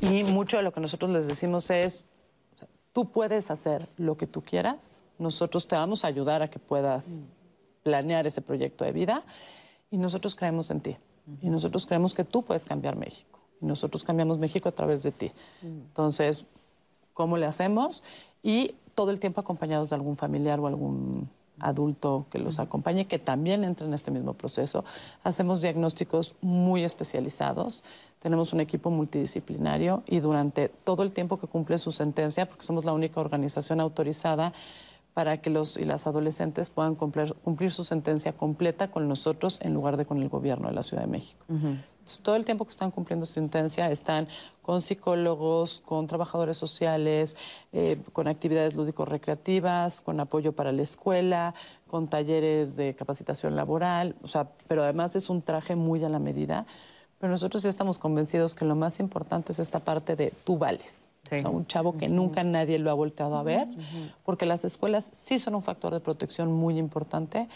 Y mucho de lo que nosotros les decimos es, tú puedes hacer lo que tú quieras, nosotros te vamos a ayudar a que puedas planear ese proyecto de vida y nosotros creemos en ti. Y nosotros creemos que tú puedes cambiar México. Y nosotros cambiamos México a través de ti. Entonces, ¿cómo le hacemos? Y todo el tiempo acompañados de algún familiar o algún adulto que los acompañe, que también entra en este mismo proceso. Hacemos diagnósticos muy especializados, tenemos un equipo multidisciplinario y durante todo el tiempo que cumple su sentencia, porque somos la única organización autorizada para que los y las adolescentes puedan cumplir, cumplir su sentencia completa con nosotros en lugar de con el gobierno de la Ciudad de México todo el tiempo que están cumpliendo sentencia están con psicólogos, con trabajadores sociales, eh, con actividades lúdico-recreativas, con apoyo para la escuela, con talleres de capacitación laboral, o sea, pero además es un traje muy a la medida. Pero nosotros ya estamos convencidos que lo más importante es esta parte de tú vales. O sea, un chavo que nunca nadie lo ha volteado a ver, porque las escuelas sí son un factor de protección muy importante,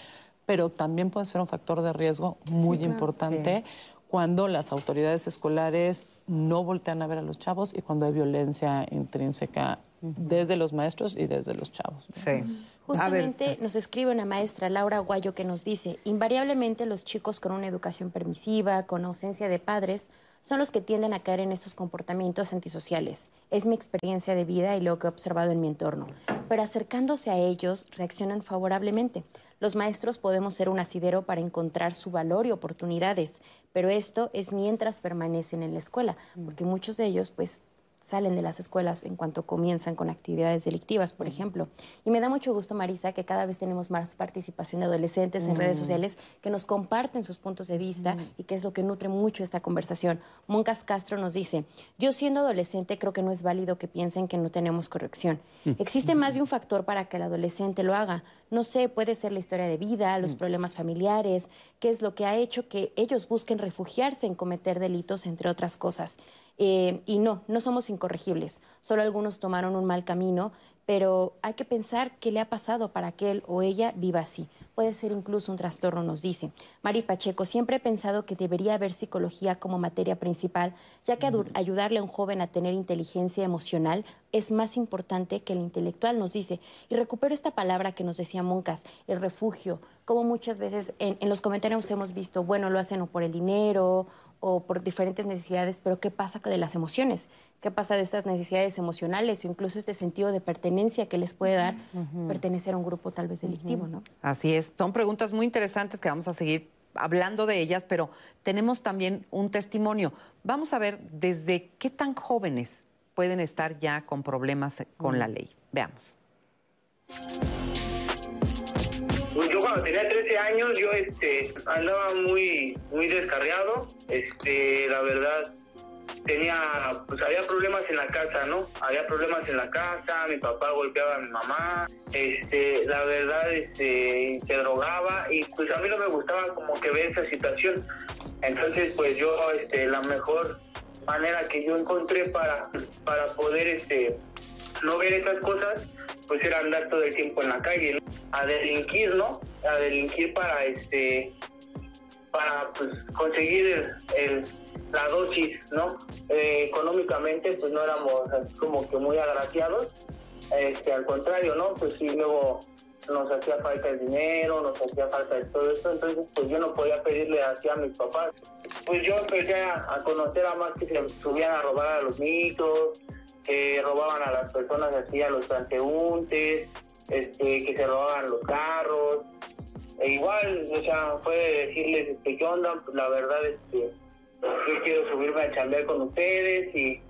pero también pueden ser un factor de riesgo muy importante cuando las autoridades escolares no voltean a ver a los chavos y cuando hay violencia intrínseca desde los maestros y desde los chavos. Sí. Justamente nos escribe una maestra, Laura Guayo, que nos dice, invariablemente los chicos con una educación permisiva, con ausencia de padres, son los que tienden a caer en estos comportamientos antisociales. Es mi experiencia de vida y lo que he observado en mi entorno. Pero acercándose a ellos, reaccionan favorablemente. Los maestros podemos ser un asidero para encontrar su valor y oportunidades, pero esto es mientras permanecen en la escuela, mm. porque muchos de ellos pues salen de las escuelas en cuanto comienzan con actividades delictivas, por ejemplo. Y me da mucho gusto, Marisa, que cada vez tenemos más participación de adolescentes en redes mm. sociales que nos comparten sus puntos de vista mm. y que es lo que nutre mucho esta conversación. Moncas Castro nos dice, yo siendo adolescente creo que no es válido que piensen que no tenemos corrección. Mm. Existe más de un factor para que el adolescente lo haga. No sé, puede ser la historia de vida, los problemas familiares, qué es lo que ha hecho que ellos busquen refugiarse en cometer delitos, entre otras cosas. Eh, y no, no somos incorregibles. Solo algunos tomaron un mal camino, pero hay que pensar qué le ha pasado para que él o ella viva así. Puede ser incluso un trastorno, nos dice. Mari Pacheco, siempre he pensado que debería haber psicología como materia principal, ya que ayudarle a un joven a tener inteligencia emocional es más importante que el intelectual, nos dice. Y recupero esta palabra que nos decía Moncas, el refugio, como muchas veces en, en los comentarios hemos visto, bueno, lo hacen o por el dinero o por diferentes necesidades, pero ¿qué pasa de las emociones? ¿Qué pasa de estas necesidades emocionales o incluso este sentido de pertenencia que les puede dar pertenecer a un grupo tal vez delictivo, ¿no? Así es. Son preguntas muy interesantes que vamos a seguir hablando de ellas, pero tenemos también un testimonio. Vamos a ver desde qué tan jóvenes pueden estar ya con problemas con la ley. Veamos. Pues yo cuando tenía 13 años, yo este, andaba muy, muy descarriado. Este, la verdad, tenía, pues había problemas en la casa, ¿no? Había problemas en la casa, mi papá golpeaba a mi mamá, este, la verdad, este, se drogaba y pues a mí no me gustaba como que ver esa situación. Entonces, pues yo, este, la mejor manera que yo encontré para, para poder, este, no ver esas cosas, pues era andar todo el tiempo en la calle, a delinquir, ¿no? A delinquir para, este, para, pues, conseguir el la dosis, ¿no? Eh, económicamente pues no éramos como que muy agraciados, este, al contrario, ¿no? Pues sí, luego nos hacía falta el dinero, nos hacía falta de todo esto, entonces pues yo no podía pedirle así a mis papás. Pues yo empecé a, conocer a más que se subían a robar a los mitos, que robaban a las personas así, a los transeúntes, este, que se robaban los carros. E igual, o sea, fue decirles, este, ¿qué onda? Pues la verdad, este, yo quiero subirme a chambear con ustedes y,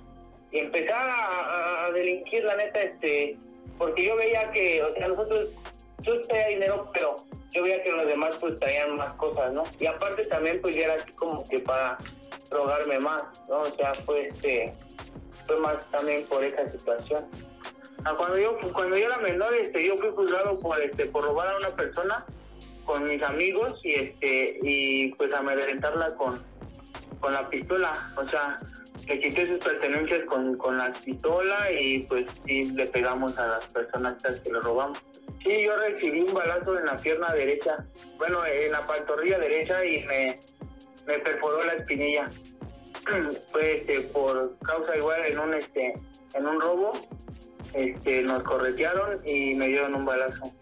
empezar a, delinquir, la neta, este, porque yo veía que, o sea, nosotros, yo tenía dinero, pero yo veía que los demás pues traían más cosas, ¿no? Y aparte también pues ya era así como que para drogarme más, ¿no? O sea, fue este, fue más también por esa situación. Ah, cuando yo cuando yo era menor, este, yo fui juzgado por este por robar a una persona con mis amigos y este y pues amedrentarla con con la pistola, o sea, que quité sus pertenencias con, con la pistola y pues sí le pegamos a las personas que le robamos. Sí, yo recibí un balazo en la pierna derecha, bueno, en la pantorrilla derecha y me, me perforó la espinilla. Fue este, por causa igual en un este en un robo, este, nos corretearon y me dieron un balazo.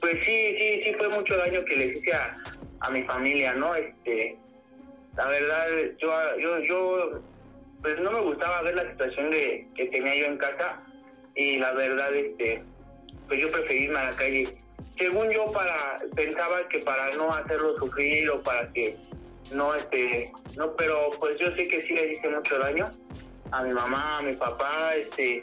Pues sí, sí, sí fue mucho daño que les hice a, a mi familia, ¿no? Este, la verdad, yo, yo, yo, pues no me gustaba ver la situación de, que tenía yo en casa y la verdad, este, pues yo preferí irme a la calle. Según yo, para pensaba que para no hacerlo sufrir o para que no, este, no, pero pues yo sé que sí le hice mucho daño a mi mamá, a mi papá, este,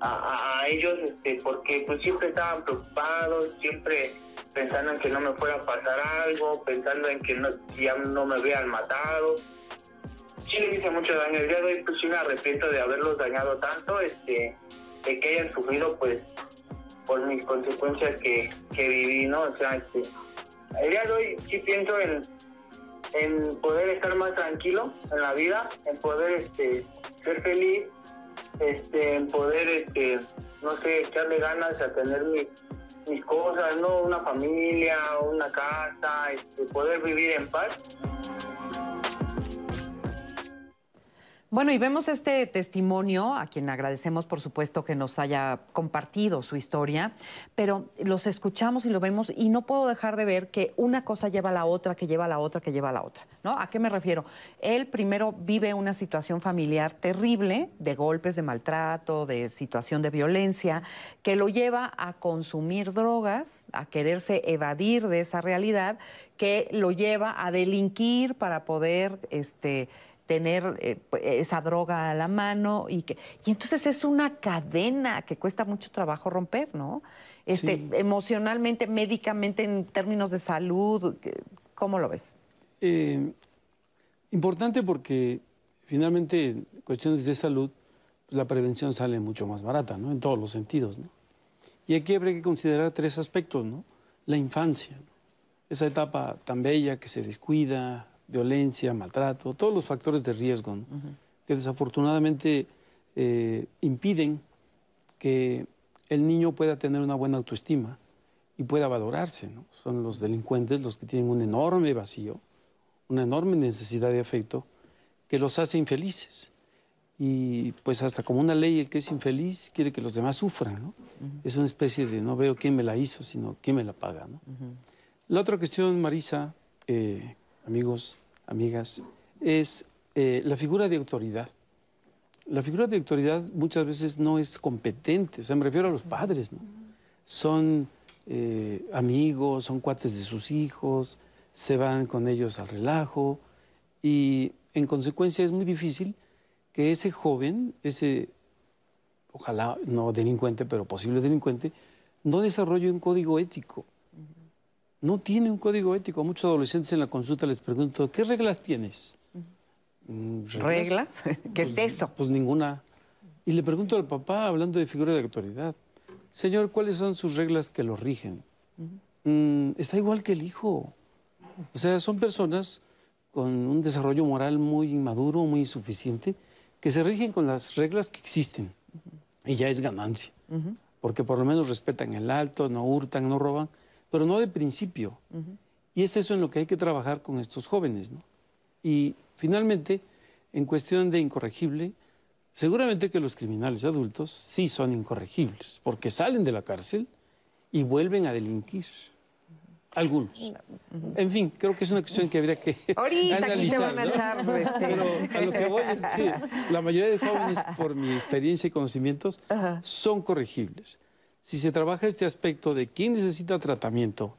a, ellos, este, porque pues siempre estaban preocupados, siempre pensando en que no me fuera a pasar algo, pensando en que no, ya no me vean matado. Sí les hice mucho daño. El día de hoy pues sí me arrepiento de haberlos dañado tanto, este, de que hayan sufrido pues por mis consecuencias que, que viví, ¿no? O sea, este, el día de hoy sí pienso en, en poder estar más tranquilo en la vida, en poder este, ser feliz, este, en poder, este, no sé, echarle ganas a tener mi mis cosas, ¿no? Una familia, una casa, este, poder vivir en paz. Bueno, y vemos este testimonio, a quien agradecemos por supuesto que nos haya compartido su historia, pero los escuchamos y lo vemos y no puedo dejar de ver que una cosa lleva a la otra, que lleva a la otra, que lleva a la otra, ¿no? ¿A qué me refiero? Él primero vive una situación familiar terrible, de golpes, de maltrato, de situación de violencia, que lo lleva a consumir drogas, a quererse evadir de esa realidad, que lo lleva a delinquir para poder, este, tener eh, pues, esa droga a la mano y que y entonces es una cadena que cuesta mucho trabajo romper, ¿no? Este, emocionalmente, médicamente, en términos de salud, ¿cómo lo ves? Eh, importante porque finalmente en cuestiones de salud la prevención sale mucho más barata, ¿no? En todos los sentidos, ¿no? Y aquí habría que considerar tres aspectos, ¿no? La infancia, esa etapa tan bella que se descuida, violencia, maltrato, todos los factores de riesgo que desafortunadamente eh, impiden que el niño pueda tener una buena autoestima y pueda valorarse. Son los delincuentes los que tienen un enorme vacío, una enorme necesidad de afecto que los hace infelices. Y pues hasta como una ley, el que es infeliz quiere que los demás sufran. Es una especie de no veo quién me la hizo, sino quién me la paga. La otra cuestión, Marisa, eh, amigos, amigas, es eh, la figura de autoridad. La figura de autoridad muchas veces no es competente, o sea, me refiero a los padres, ¿no? Son eh, amigos, son cuates de sus hijos, se van con ellos al relajo y en consecuencia es muy difícil que ese joven, ese, ojalá no delincuente, pero posible delincuente, no desarrolle un código ético no tiene un código ético. A muchos adolescentes en la consulta les pregunto, ¿qué reglas tienes? Mm, ¿Reglas? ¿Qué es pues, eso? Pues ninguna. Y le pregunto al papá, hablando de figura de autoridad, señor, ¿cuáles son sus reglas que lo rigen? Mm, está igual que el hijo. O sea, son personas con un desarrollo moral muy inmaduro, muy insuficiente, que se rigen con las reglas que existen. Y ya es ganancia. Porque por lo menos respetan el alto, no hurtan, no roban pero no de principio. Y es eso en lo que hay que trabajar con estos jóvenes. ¿no? Y finalmente, en cuestión de incorregible, seguramente que los criminales adultos sí son incorregibles, porque salen de la cárcel y vuelven a delinquir. Algunos. En fin, creo que es una cuestión que habría que Ahorita aquí se analizar. van a ¿no? echar. Pero a lo que voy es que la mayoría de jóvenes, por mi experiencia y conocimientos, son corregibles. Si se trabaja este aspecto de quién necesita tratamiento,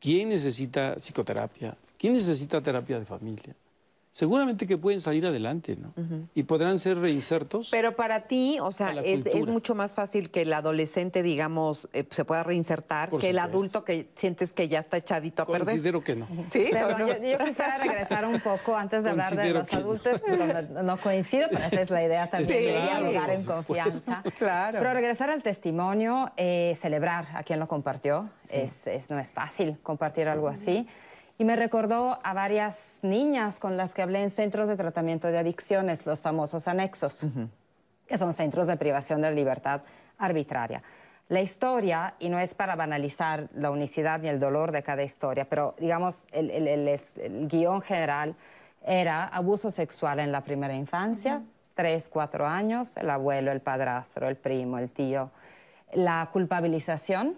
quién necesita psicoterapia, quién necesita terapia de familia, seguramente que pueden salir adelante, ¿no? Y podrán ser reinsertos. Pero para ti, o sea, es, mucho más fácil que el adolescente, digamos, eh, se pueda reinsertar Por que el adulto que sientes que ya está echadito a perder. Considero que no. ¿Sí? Pero ¿O no? yo, yo quisiera regresar un poco antes de hablar de Considero los no. adultos, donde no coincido, pero esa es la idea también Sí, de claro, dialogar en confianza. Claro. Pero regresar al testimonio, eh, celebrar a quien lo compartió, es, es- no es fácil compartir algo así. Y me recordó a varias niñas con las que hablé en centros de tratamiento de adicciones, los famosos anexos, que son centros de privación de libertad arbitraria. La historia, y no es para banalizar la unicidad ni el dolor de cada historia, pero digamos, el, el- el- el guion general era abuso sexual en la primera infancia, tres, cuatro años, el abuelo, el padrastro, el primo, el tío. La culpabilización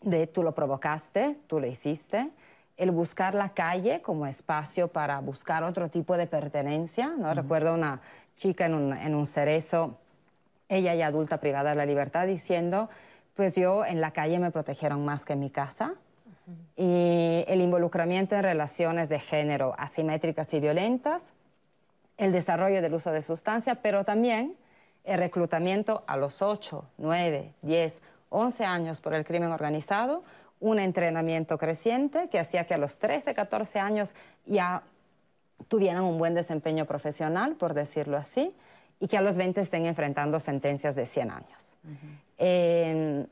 de tú lo provocaste, tú lo hiciste. El buscar la calle como espacio para buscar otro tipo de pertenencia. ¿no? Recuerdo una chica en un, en un cerezo, ella ya adulta privada de la libertad, diciendo, pues yo en la calle me protegieron más que en mi casa. Y el involucramiento en relaciones de género asimétricas y violentas, el desarrollo del uso de sustancia, pero también el reclutamiento a los 8, 9, 10, 11 años por el crimen organizado, un entrenamiento creciente que hacía que a los 13, 14 años ya tuvieran un buen desempeño profesional, por decirlo así, y que a los 20 estén enfrentando sentencias de 100 años. Eh,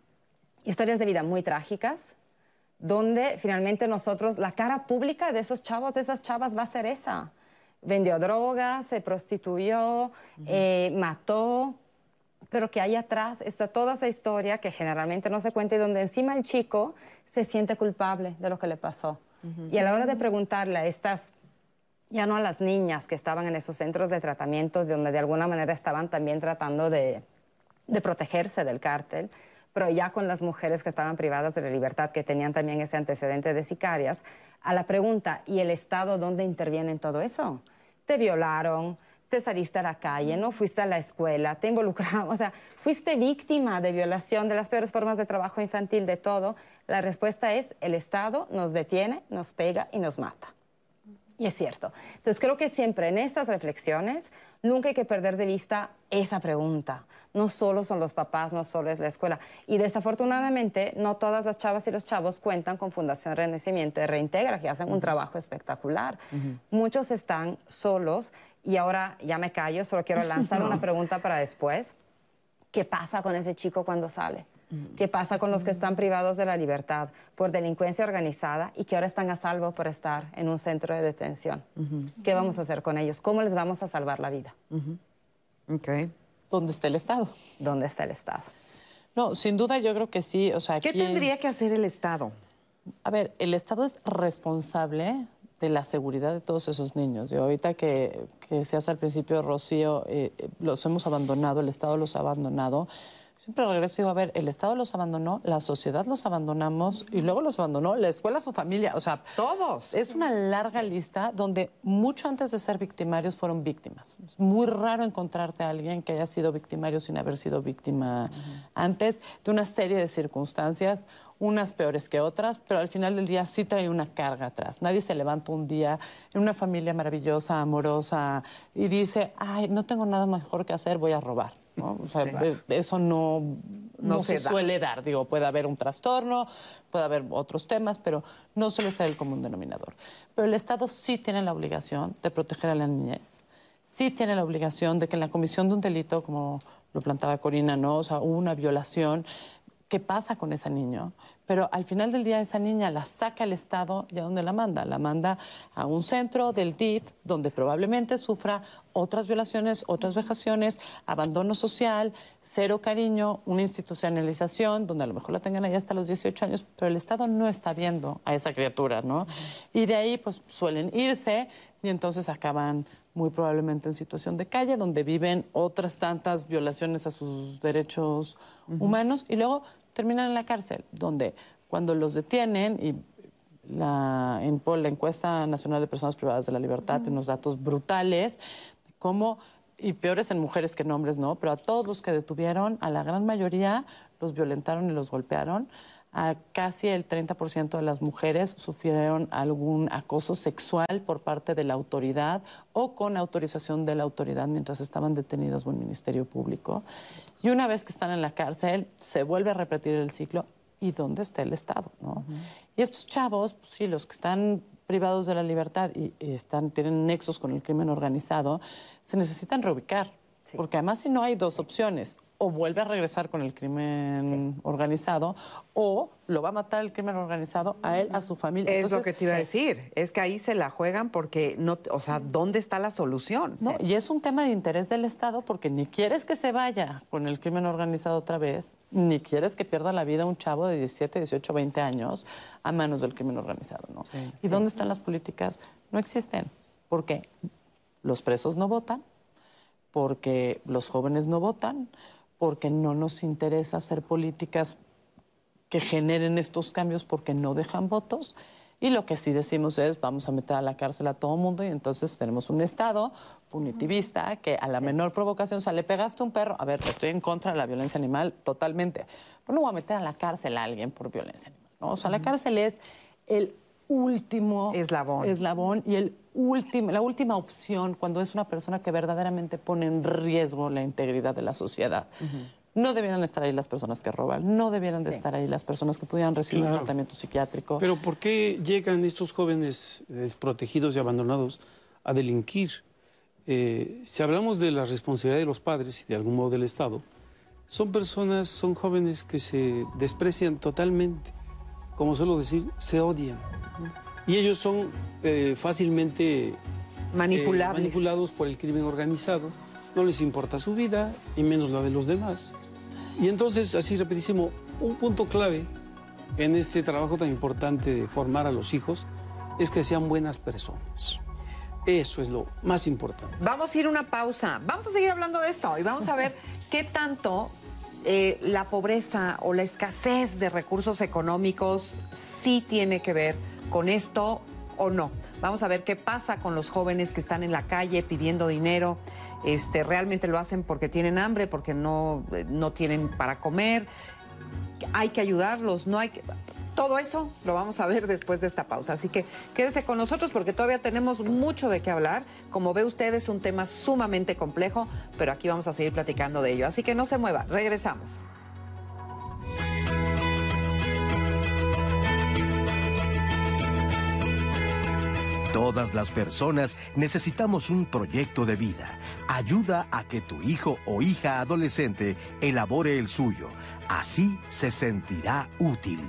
historias de vida muy trágicas, donde finalmente nosotros, la cara pública de esos chavos, de esas chavas va a ser esa. Vendió drogas, se prostituyó, eh, mató, pero que ahí atrás está toda esa historia que generalmente no se cuenta y donde encima el chico se siente culpable de lo que le pasó. Y a la hora de preguntarle a estas, ya no a las niñas que estaban en esos centros de tratamiento, donde de alguna manera estaban también tratando de, de protegerse del cártel, pero ya con las mujeres que estaban privadas de la libertad, que tenían también ese antecedente de sicarias, a la pregunta, ¿y el Estado dónde interviene en todo eso? Te violaron, te saliste a la calle, no fuiste a la escuela, te involucraron, o sea, fuiste víctima de violación, de las peores formas de trabajo infantil, de todo. La respuesta es, el Estado nos detiene, nos pega y nos mata. Y es cierto. Entonces creo que siempre en estas reflexiones nunca hay que perder de vista esa pregunta. No solo son los papás, no solo es la escuela. Y desafortunadamente no todas las chavas y los chavos cuentan con Fundación Renacimiento y Reintegra, que hacen un trabajo espectacular. Muchos están solos y ahora ya me callo, solo quiero lanzar una pregunta para después. ¿Qué pasa con ese chico cuando sale? ¿Qué pasa con los que están privados de la libertad por delincuencia organizada y que ahora están a salvo por estar en un centro de detención? ¿Qué vamos a hacer con ellos? ¿Cómo les vamos a salvar la vida? Ok. ¿Dónde está el Estado? ¿Dónde está el Estado? No, sin duda yo creo que sí. O sea, ¿Qué aquí- tendría que hacer el Estado? A ver, el Estado es responsable de la seguridad de todos esos niños. Y ahorita que, que se hace al principio, Rocío, eh, eh, los hemos abandonado, el Estado los ha abandonado. Siempre regreso y digo, a ver, el Estado los abandonó, la sociedad los abandonamos y luego los abandonó la escuela, su familia. O sea, Todos. es una larga lista donde mucho antes de ser victimarios fueron víctimas. Es muy raro encontrarte a alguien que haya sido victimario sin haber sido víctima antes de una serie de circunstancias, unas peores que otras, pero al final del día sí trae una carga atrás. Nadie se levanta un día en una familia maravillosa, amorosa, y dice, ay, no tengo nada mejor que hacer, voy a robar. ¿no? O sea, eh, eso no, no, No se, se da. suele dar. Digo, puede haber un trastorno, puede haber otros temas, pero no suele ser el común denominador. Pero el Estado sí tiene la obligación de proteger a la niñez. Sí tiene la obligación de que en la comisión de un delito, como lo plantaba Corina, ¿no? O sea, hubo una violación. ¿Qué pasa con ese niño? Pero al final del día esa niña la saca el Estado y a dónde la manda? La manda a un centro del DIF donde probablemente sufra otras violaciones, otras vejaciones, abandono social, cero cariño, una institucionalización donde a lo mejor la tengan ahí hasta los 18 años, pero el Estado no está viendo a esa criatura, ¿no? Y de ahí pues suelen irse y entonces acaban muy probablemente en situación de calle, donde viven otras tantas violaciones a sus derechos humanos y luego terminan en la cárcel, donde cuando los detienen y la, en la encuesta nacional de personas privadas de la libertad, tiene unos datos brutales, como, y peores en mujeres que en hombres, ¿no? Pero a todos los que detuvieron, a la gran mayoría los violentaron y los golpearon. A casi el 30% de las mujeres sufrieron algún acoso sexual por parte de la autoridad o con autorización de la autoridad mientras estaban detenidas por el Ministerio Público. Y una vez que están en la cárcel, se vuelve a repetir el ciclo y dónde está el Estado, ¿no? Y estos chavos, pues sí, los que están privados de la libertad y, están, tienen nexos con el crimen organizado, se necesitan reubicar. Porque además si no hay dos opciones, o vuelve a regresar con el crimen organizado o lo va a matar el crimen organizado a él, a su familia. Es lo que te iba a decir, es que ahí se la juegan porque no, o sea, ¿dónde está la solución? No, y es un tema de interés del Estado porque ni quieres que se vaya con el crimen organizado otra vez, ni quieres que pierda la vida un chavo de 17, 18, 20 años a manos del crimen organizado, ¿no? ¿Y dónde están las políticas? No existen, porque los presos no votan, porque los jóvenes no votan, porque no nos interesa hacer políticas que generen estos cambios porque no dejan votos. Y lo que sí decimos es, vamos a meter a la cárcel a todo mundo y entonces tenemos un Estado punitivista que a la menor provocación, o sea, le pegaste un perro, a ver, estoy en contra de la violencia animal totalmente, pero no voy a meter a la cárcel a alguien por violencia animal, ¿no? O sea, la cárcel es el último eslabón, eslabón y el último, la última opción cuando es una persona que verdaderamente pone en riesgo la integridad de la sociedad. No debieran estar ahí las personas que roban, no debieran de estar ahí las personas que pudieran recibir un tratamiento psiquiátrico. Pero ¿por qué llegan estos jóvenes desprotegidos y abandonados a delinquir? Eh, si hablamos de la responsabilidad de los padres y de algún modo del Estado, son personas, son jóvenes que se desprecian totalmente, como suelo decir, se odian. Y ellos son eh, fácilmente eh, manipulados por el crimen organizado. No les importa su vida y menos la de los demás. Y entonces, así repetísimo, un punto clave en este trabajo tan importante de formar a los hijos es que sean buenas personas. Eso es lo más importante. Vamos a ir a una pausa. Vamos a seguir hablando de esto y vamos a ver qué tanto eh, la pobreza o la escasez de recursos económicos sí tiene que ver con esto o no. Vamos a ver qué pasa con los jóvenes que están en la calle pidiendo dinero. Este, realmente lo hacen porque tienen hambre, porque no, no tienen para comer. Hay que ayudarlos, no hay que... Todo eso lo vamos a ver después de esta pausa. Así que quédese con nosotros porque todavía tenemos mucho de qué hablar. Como ve usted, es un tema sumamente complejo, pero aquí vamos a seguir platicando de ello. Así que no se mueva, regresamos. Todas las personas necesitamos un proyecto de vida. Ayuda a que tu hijo o hija adolescente elabore el suyo. Así se sentirá útil.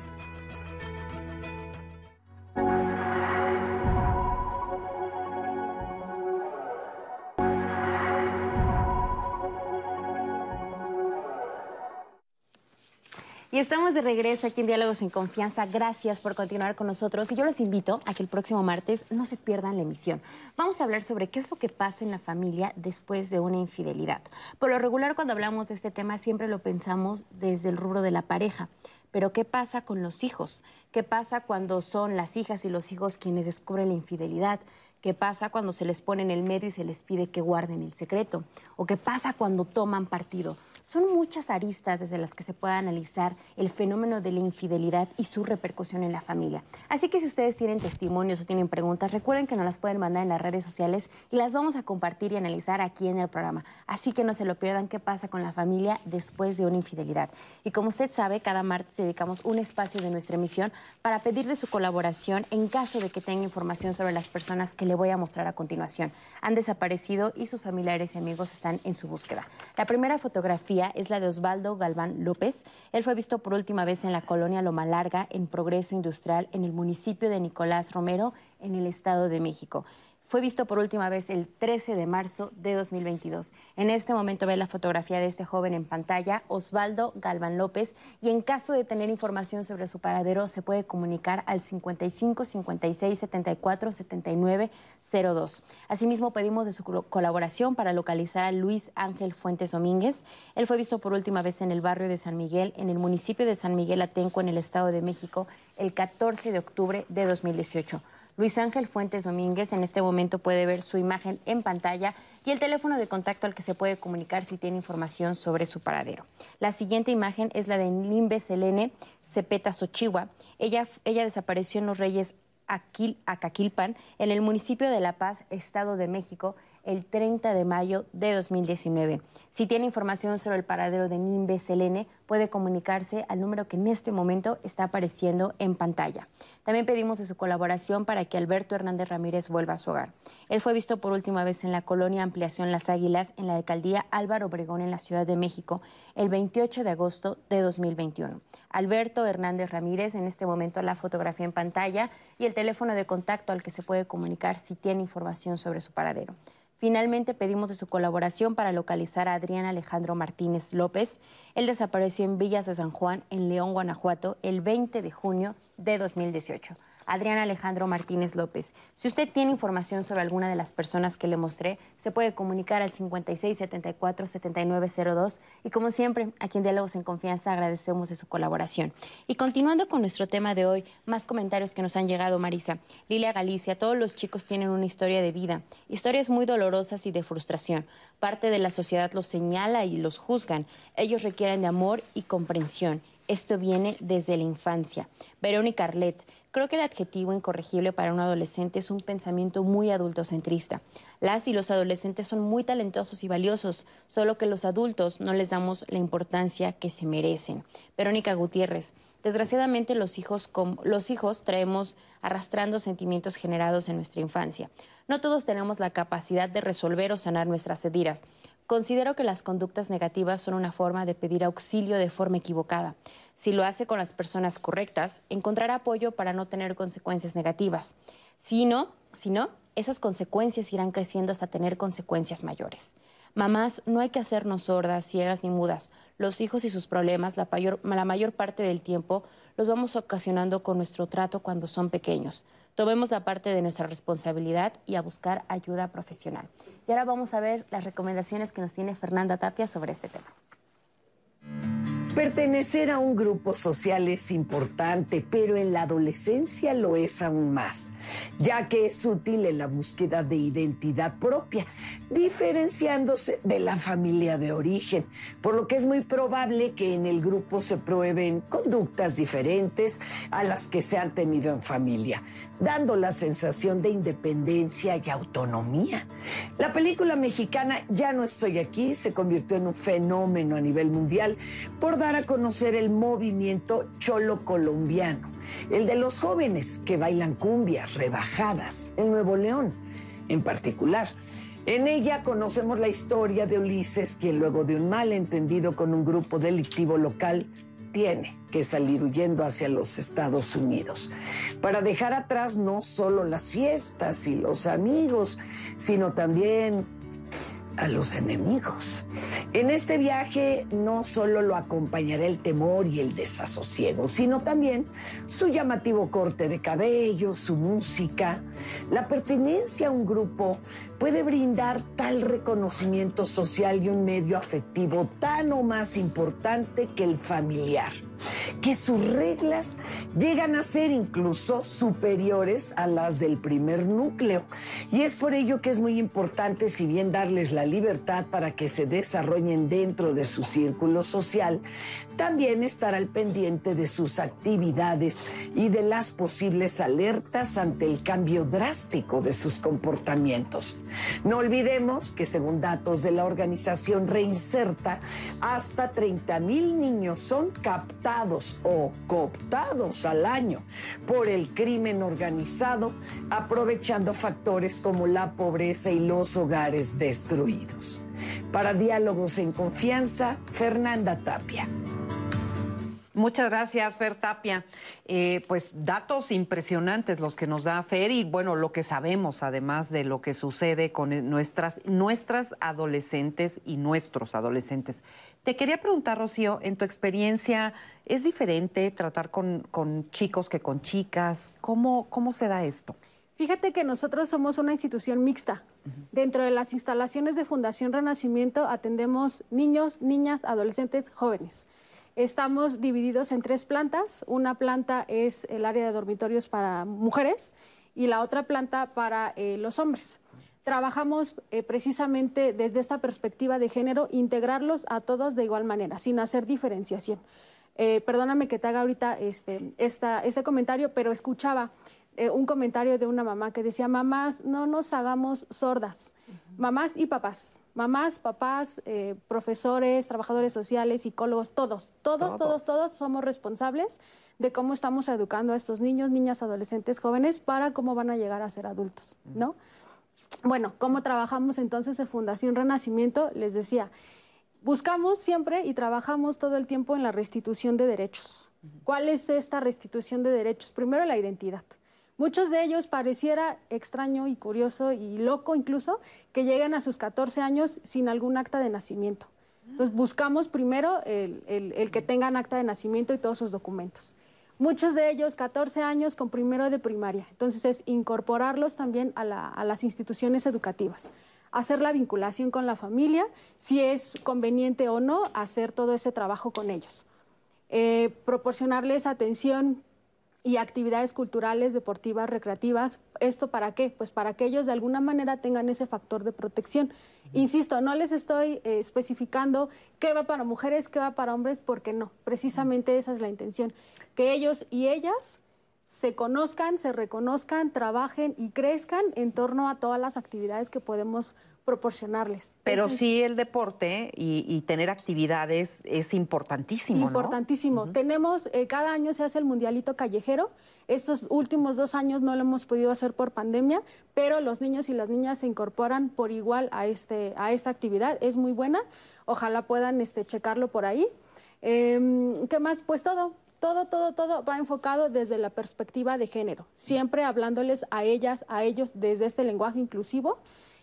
Y estamos de regreso aquí en Diálogos en Confianza. Gracias por continuar con nosotros. Y yo los invito a que el próximo martes no se pierdan la emisión. Vamos a hablar sobre qué es lo que pasa en la familia después de una infidelidad. Por lo regular, cuando hablamos de este tema, siempre lo pensamos desde el rubro de la pareja. Pero ¿qué pasa con los hijos? ¿Qué pasa cuando son las hijas y los hijos quienes descubren la infidelidad? ¿Qué pasa cuando se les pone en el medio y se les pide que guarden el secreto? ¿O qué pasa cuando toman partido? Son muchas aristas desde las que se puede analizar el fenómeno de la infidelidad y su repercusión en la familia. Así que si ustedes tienen testimonios o tienen preguntas, recuerden que nos las pueden mandar en las redes sociales y las vamos a compartir y analizar aquí en el programa. Así que no se lo pierdan qué pasa con la familia después de una infidelidad. Y como usted sabe, cada martes dedicamos un espacio de nuestra emisión para pedirle su colaboración en caso de que tenga información sobre las personas que le voy a mostrar a continuación. Han desaparecido y sus familiares y amigos están en su búsqueda. La primera fotografía es la de Osvaldo Galván López. Él fue visto por última vez en la colonia Loma Larga, en Progreso Industrial, en el municipio de Nicolás Romero, en el Estado de México. Fue visto por última vez el 13 de marzo de 2022. En este momento ve la fotografía de este joven en pantalla, Osvaldo Galván López, y en caso de tener información sobre su paradero se puede comunicar al 55 56 74 79 02. Asimismo pedimos de su colaboración para localizar a Luis Ángel Fuentes Domínguez. Él fue visto por última vez en el barrio de San Miguel, en el municipio de San Miguel Atenco, en el Estado de México, el 14 de octubre de 2018. Luis Ángel Fuentes Domínguez en este momento puede ver su imagen en pantalla y el teléfono de contacto al que se puede comunicar si tiene información sobre su paradero. La siguiente imagen es la de Nimbe Selene Cepeta Xochihua. Ella, ella desapareció en Los Reyes Acaquilpan, en el municipio de La Paz, Estado de México, el 30 de mayo de 2019. Si tiene información sobre el paradero de Nimbe Selene, puede comunicarse al número que en este momento está apareciendo en pantalla. También pedimos su colaboración para que Alberto Hernández Ramírez vuelva a su hogar. Él fue visto por última vez en la colonia Ampliación Las Águilas en la alcaldía Álvaro Obregón en la Ciudad de México el 28 de agosto de 2021. Alberto Hernández Ramírez, en este momento la fotografía en pantalla y el teléfono de contacto al que se puede comunicar si tiene información sobre su paradero. Finalmente pedimos de su colaboración para localizar a Adrián Alejandro Martínez López. Él desapareció en Villas de San Juan, en León, Guanajuato, el 20 de junio de 2018. Adrián Alejandro Martínez López. Si usted tiene información sobre alguna de las personas que le mostré, se puede comunicar al 5674-7902 y como siempre, aquí en Diálogos en Confianza agradecemos de su colaboración. Y continuando con nuestro tema de hoy, más comentarios que nos han llegado, Marisa. Lilia Galicia, todos los chicos tienen una historia de vida, historias muy dolorosas y de frustración. Parte de la sociedad los señala y los juzgan. Ellos requieren de amor y comprensión. Esto viene desde la infancia. Verónica Arlet, Creo que el adjetivo incorregible para un adolescente es un pensamiento muy adultocentrista. Las y los adolescentes son muy talentosos y valiosos, solo que los adultos no les damos la importancia que se merecen. Verónica Gutiérrez. Desgraciadamente los hijos, los hijos traemos arrastrando sentimientos generados en nuestra infancia. No todos tenemos la capacidad de resolver o sanar nuestras heridas. Considero que las conductas negativas son una forma de pedir auxilio de forma equivocada. Si lo hace con las personas correctas, encontrará apoyo para no tener consecuencias negativas. Si no, si no, esas consecuencias irán creciendo hasta tener consecuencias mayores. Mamás, no hay que hacernos sordas, ciegas ni mudas. Los hijos y sus problemas, la mayor, la mayor parte del tiempo, los vamos ocasionando con nuestro trato cuando son pequeños. Tomemos la parte de nuestra responsabilidad y a buscar ayuda profesional. Y ahora vamos a ver las recomendaciones que nos tiene Fernanda Tapia sobre este tema. Pertenecer a un grupo social es importante, pero en la adolescencia lo es aún más, ya que es útil en la búsqueda de identidad propia, diferenciándose de la familia de origen, por lo que es muy probable que en el grupo se prueben conductas diferentes a las que se han tenido en familia, dando la sensación de independencia y autonomía. La película mexicana Ya no estoy aquí se convirtió en un fenómeno a nivel mundial por dar a conocer el movimiento cholo colombiano, el de los jóvenes que bailan cumbias rebajadas en Nuevo León en particular. En ella conocemos la historia de Ulises, quien luego de un malentendido con un grupo delictivo local tiene que salir huyendo hacia los Estados Unidos para dejar atrás no solo las fiestas y los amigos, sino también a los enemigos. En este viaje no solo lo acompañará el temor y el desasosiego, sino también su llamativo corte de cabello, su música. La pertenencia a un grupo puede brindar tal reconocimiento social y un medio afectivo tan o más importante que el familiar que sus reglas llegan a ser incluso superiores a las del primer núcleo. Y es por ello que es muy importante, si bien darles la libertad para que se desarrollen dentro de su círculo social, también estar al pendiente de sus actividades y de las posibles alertas ante el cambio drástico de sus comportamientos. No olvidemos que según datos de la organización Reinserta, hasta 30 mil niños son captados o cooptados al año por el crimen organizado, aprovechando factores como la pobreza y los hogares destruidos. Para Diálogos en Confianza, Fernanda Tapia. Muchas gracias, Fer Tapia. Eh, pues datos impresionantes los que nos da Fer y bueno, lo que sabemos además de lo que sucede con nuestras, nuestras adolescentes y nuestros adolescentes. Te quería preguntar, Rocío, en tu experiencia, ¿es diferente tratar con, con chicos que con chicas? ¿Cómo, ¿Cómo se da esto? Fíjate que nosotros somos una institución mixta. Dentro de las instalaciones de Fundación Renacimiento atendemos niños, niñas, adolescentes, jóvenes. Estamos divididos en tres plantas. Una planta es el área de dormitorios para mujeres y la otra planta para eh, los hombres. Trabajamos eh, precisamente desde esta perspectiva de género, integrarlos a todos de igual manera, sin hacer diferenciación. Eh, perdóname que te haga ahorita este, este comentario, pero escuchaba un comentario de una mamá que decía, mamás, no nos hagamos sordas mamás y papás, mamás, papás, eh, profesores, trabajadores sociales, psicólogos, todos, todos, todos, todos, somos responsables de cómo estamos educando a estos niños, niñas, adolescentes, jóvenes para cómo van a llegar a ser adultos, ¿no? Bueno, ¿cómo trabajamos entonces en Fundación Renacimiento? Les decía, buscamos siempre y trabajamos todo el tiempo en la restitución de derechos. ¿Cuál es esta restitución de derechos? Primero la identidad. Muchos de ellos pareciera extraño y curioso y loco incluso que lleguen a sus 14 años sin algún acta de nacimiento. Entonces buscamos primero el, que tengan acta de nacimiento y todos sus documentos. Muchos de ellos 14 años con primero de primaria. Entonces es incorporarlos también a, las instituciones educativas hacer la vinculación con la familia, si es conveniente o no, hacer todo ese trabajo con ellos. Eh, proporcionarles atención y actividades culturales, deportivas, recreativas. ¿Esto para qué? Pues para que ellos de alguna manera tengan ese factor de protección. Insisto, no les estoy eh, especificando qué va para mujeres, qué va para hombres, porque no. Precisamente esa es la intención. Que ellos y ellas se conozcan, se reconozcan, trabajen y crezcan en torno a todas las actividades que podemos proporcionarles. Pero sí el deporte y, tener actividades es importantísimo. Importantísimo. Tenemos, eh, cada año se hace el Mundialito Callejero. Estos últimos dos años no lo hemos podido hacer por pandemia, pero los niños y las niñas se incorporan por igual a, este, a esta actividad. Es muy buena. Ojalá puedan este, checarlo por ahí. Em, ¿Qué más? Pues todo, todo, todo, todo va enfocado desde la perspectiva de género, siempre hablándoles a ellas, a ellos desde este lenguaje inclusivo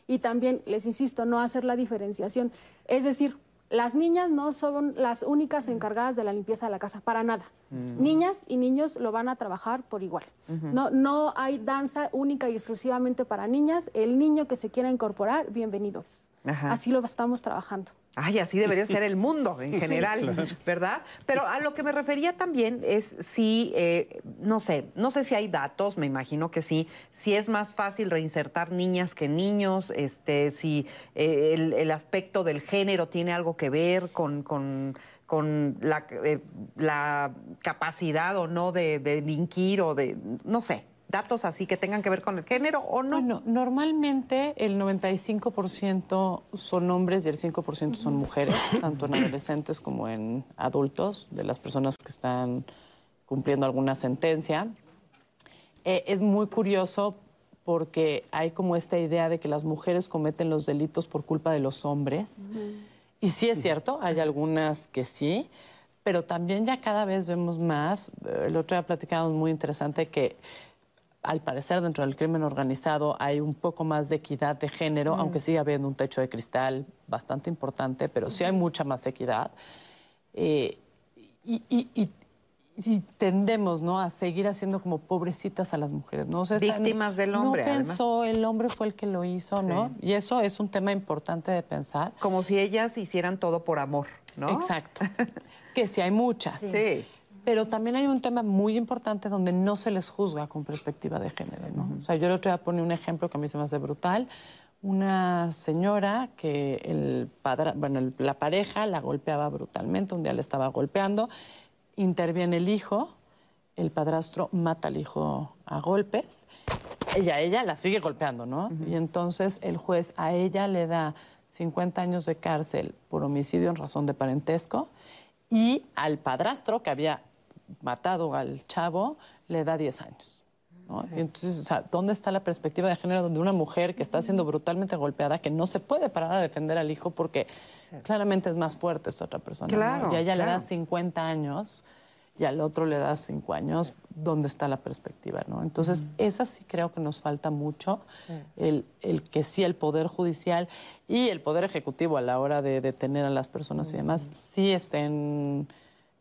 y también, les insisto, no hacer la diferenciación. Es decir, las niñas no son las únicas encargadas de la limpieza de la casa, para nada. Mm. Niñas y niños lo van a trabajar por igual. no, no hay danza única y exclusivamente para niñas. El niño que se quiera incorporar, bienvenido Así lo estamos trabajando. Ay, así debería ser el mundo en general, ¿verdad? Pero a lo que me refería también es si, eh, no sé, no sé si hay datos, me imagino que sí, si es más fácil reinsertar niñas que niños, este, si eh, el, aspecto del género tiene algo que ver con, con, la, eh, la, capacidad o no de, de delinquir o de, no sé, datos así que tengan que ver con el género o no? Bueno, normalmente el 95% son hombres y el 5% son mujeres, tanto en adolescentes como en adultos, de las personas que están cumpliendo alguna sentencia. Eh, es muy curioso porque hay como esta idea de que las mujeres cometen los delitos por culpa de los hombres. Y sí es cierto, hay algunas que sí, pero también ya cada vez vemos más, el otro día platicábamos muy interesante que al parecer dentro del crimen organizado hay un poco más de equidad de género, mm. aunque sigue habiendo un techo de cristal bastante importante, pero sí hay mucha más equidad. Eh, y, tendemos ¿no? a seguir haciendo como pobrecitas a las mujeres. ¿no? Víctimas del hombre. No pensó, el hombre fue el que lo hizo, ¿no? Y eso es un tema importante de pensar. Como si ellas hicieran todo por amor, ¿no? Exacto. que sí hay muchas. sí. Pero también hay un tema muy importante donde no se les juzga con perspectiva de género. ¿no? O sea, yo el otro día poner un ejemplo que a mí se me hace brutal. Una señora que el padre, bueno, la pareja la golpeaba brutalmente, un día le estaba golpeando, interviene el hijo, el padrastro mata al hijo a golpes, ella, ella la sigue golpeando, ¿no? Y entonces el juez a ella le da 50 años de cárcel por homicidio en razón de parentesco y al padrastro que había matado al chavo, le da 10 años. entonces, o sea, ¿dónde está la perspectiva de género donde una mujer que está siendo brutalmente golpeada, que no se puede parar a defender al hijo porque claramente es más fuerte esta otra persona? y a ella le da 50 años y al otro le das cinco años, ¿dónde está la perspectiva? ¿no? Entonces, esa sí creo que nos falta mucho, el, el que sí el Poder Judicial y el Poder Ejecutivo a la hora de detener a las personas y demás, sí estén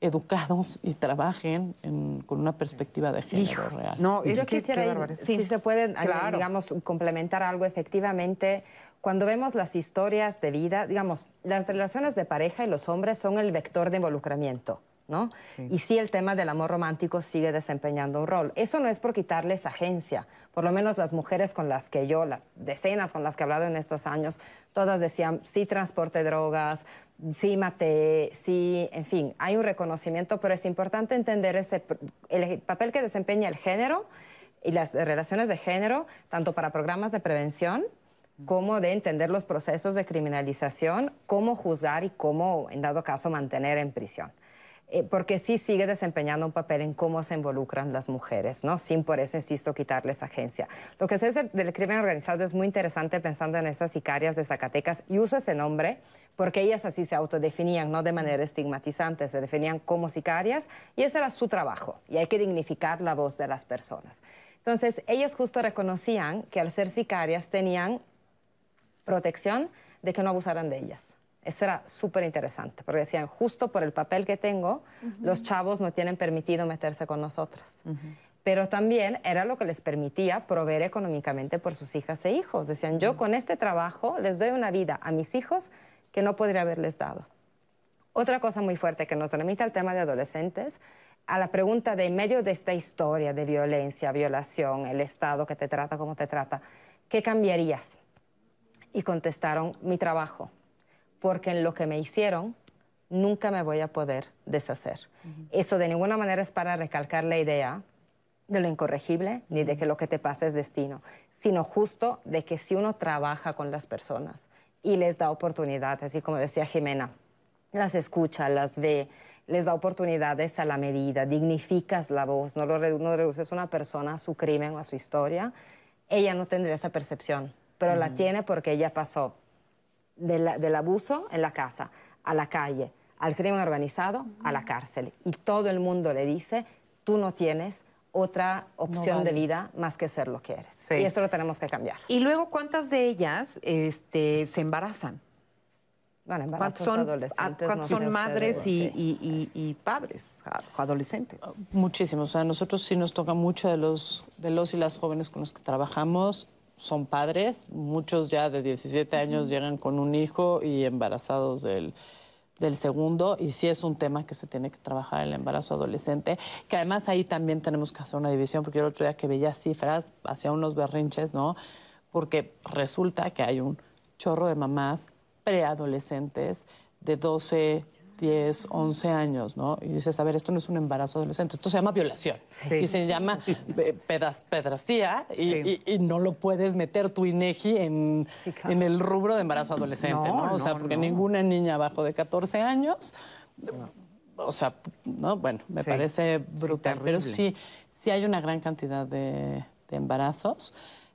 educados y trabajen en- con una perspectiva de género real. No, es Yo que, quisiera qué barbaridad. si se puede, Claro. digamos, complementar algo, efectivamente, cuando vemos las historias de vida, digamos, las relaciones de pareja y los hombres son el vector de involucramiento, ¿no? Y sí, el tema del amor romántico sigue desempeñando un rol. Eso no es por quitarles agencia, por lo menos las mujeres con las que yo, las decenas con las que he hablado en estos años, todas decían, sí, transporte drogas, sí, maté, sí, en fin, hay un reconocimiento, pero es importante entender ese, el papel que desempeña el género y las relaciones de género, tanto para programas de prevención como de entender los procesos de criminalización, cómo juzgar y cómo, en dado caso, mantener en prisión. Eh, porque sí sigue desempeñando un papel en cómo se involucran las mujeres, ¿no? Sin por eso, insisto, quitarles agencia. Lo que sé del, del crimen organizado es muy interesante pensando en estas sicarias de Zacatecas y uso ese nombre porque ellas así se autodefinían, no de manera estigmatizante, se definían como sicarias y ese era su trabajo y hay que dignificar la voz de las personas. Entonces, ellas justo reconocían que al ser sicarias tenían protección de que no abusaran de ellas. Eso era súper interesante, porque decían, justo por el papel que tengo, los chavos no tienen permitido meterse con nosotras. Pero también era lo que les permitía proveer económicamente por sus hijas e hijos. Decían, yo con este trabajo les doy una vida a mis hijos que no podría haberles dado. Otra cosa muy fuerte que nos remite al tema de adolescentes, a la pregunta de en medio de esta historia de violencia, violación, el Estado que te trata como te trata, ¿qué cambiarías? Y contestaron, mi trabajo, porque en lo que me hicieron nunca me voy a poder deshacer. Eso de ninguna manera es para recalcar la idea de lo incorregible ni de que lo que te pasa es destino, sino justo de que si uno trabaja con las personas y les da oportunidades, así como decía Jimena, las escucha, las ve, les da oportunidades a la medida, dignificas la voz, no, lo redu- no reduces a una persona a su crimen o a su historia, ella no tendría esa percepción, pero la tiene porque ella pasó del abuso en la casa, a la calle, al crimen organizado, a la cárcel. Y todo el mundo le dice, tú no tienes otra opción de vida más que ser lo que eres. Sí. Y eso lo tenemos que cambiar. Y luego, ¿cuántas de ellas este, se embarazan? Bueno, ¿Cuántas embarazos son, adolescentes, cuántas no son madres y, y- y- y padres, adolescentes? Muchísimos. O sea, a nosotros sí nos toca mucho de los, de los y las jóvenes con los que trabajamos. Son padres, muchos ya de 17 años llegan con un hijo y embarazados del, del segundo. Y sí es un tema que se tiene que trabajar el embarazo adolescente. Que además ahí también tenemos que hacer una división, porque yo el otro día que veía cifras, hacía unos berrinches, ¿no? Porque resulta que hay un chorro de mamás preadolescentes de 12, 10, 11 años, ¿no? Y dices, a ver, esto no es un embarazo adolescente, esto se llama violación. Sí. Y se llama eh, pedrastía y, y- y no lo puedes meter tu INEGI en, en el rubro de embarazo adolescente, No, ¿no? O sea, no, porque no. ninguna niña abajo de 14 años, o sea, ¿no? Bueno, me parece brutal. Pero sí, sí hay una gran cantidad de, de embarazos.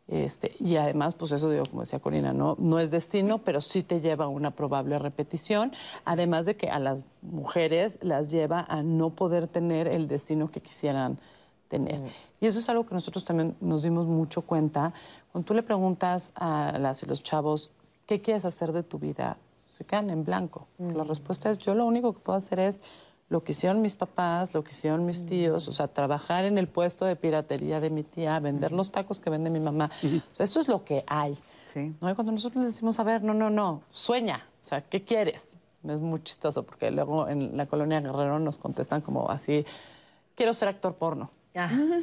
Este, y además, pues eso digo, como decía Corina, ¿no? no es destino, pero sí te lleva a una probable repetición, además de que a las mujeres las lleva a no poder tener el destino que quisieran tener. Y eso es algo que nosotros también nos dimos mucho cuenta. Cuando tú le preguntas a las y los chavos, ¿qué quieres hacer de tu vida? Se quedan en blanco. La respuesta es, yo lo único que puedo hacer es lo que hicieron mis papás, lo que hicieron mis tíos, o sea, trabajar en el puesto de piratería de mi tía, vender los tacos que vende mi mamá. O sea, eso es lo que hay. ¿no? Y cuando nosotros les decimos, a ver, no, no, no, sueña, o sea, ¿qué quieres? Es muy chistoso porque luego en la colonia Guerrero nos contestan como así, quiero ser actor porno.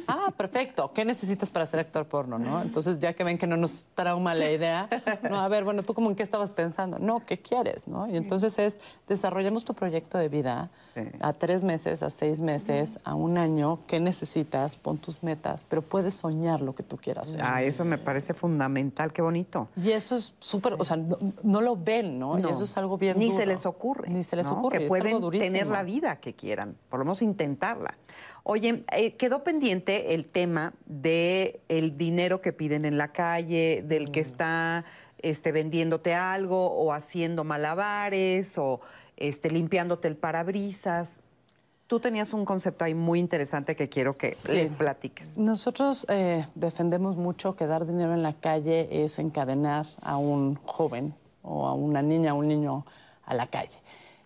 Ah, perfecto. ¿Qué necesitas para ser actor porno, no? Entonces, ya que ven que no nos trauma la idea, no, a ver, bueno, ¿tú como en qué estabas pensando? No, ¿qué quieres, no? Y entonces es, desarrollamos tu proyecto de vida a tres meses, a seis meses, a un año, ¿qué necesitas? Pon tus metas, pero puedes soñar lo que tú quieras hacer. Ah, eso me parece fundamental, qué bonito. Y eso es súper, o sea, no, no lo ven, ¿no? No. Y eso es algo bien Ni duro. se les ocurre. Ni se les ¿no? ocurre. Que pueden tener la vida que quieran, por lo menos intentarla. Oye, eh, quedó pendiente el tema de el dinero que piden en la calle, del Mm. que está este, vendiéndote algo o haciendo malabares o este, limpiándote el parabrisas. Tú tenías un concepto ahí muy interesante que quiero que Sí. les platiques. Nosotros eh, defendemos mucho que dar dinero en la calle es encadenar a un joven o a una niña, a un niño a la calle.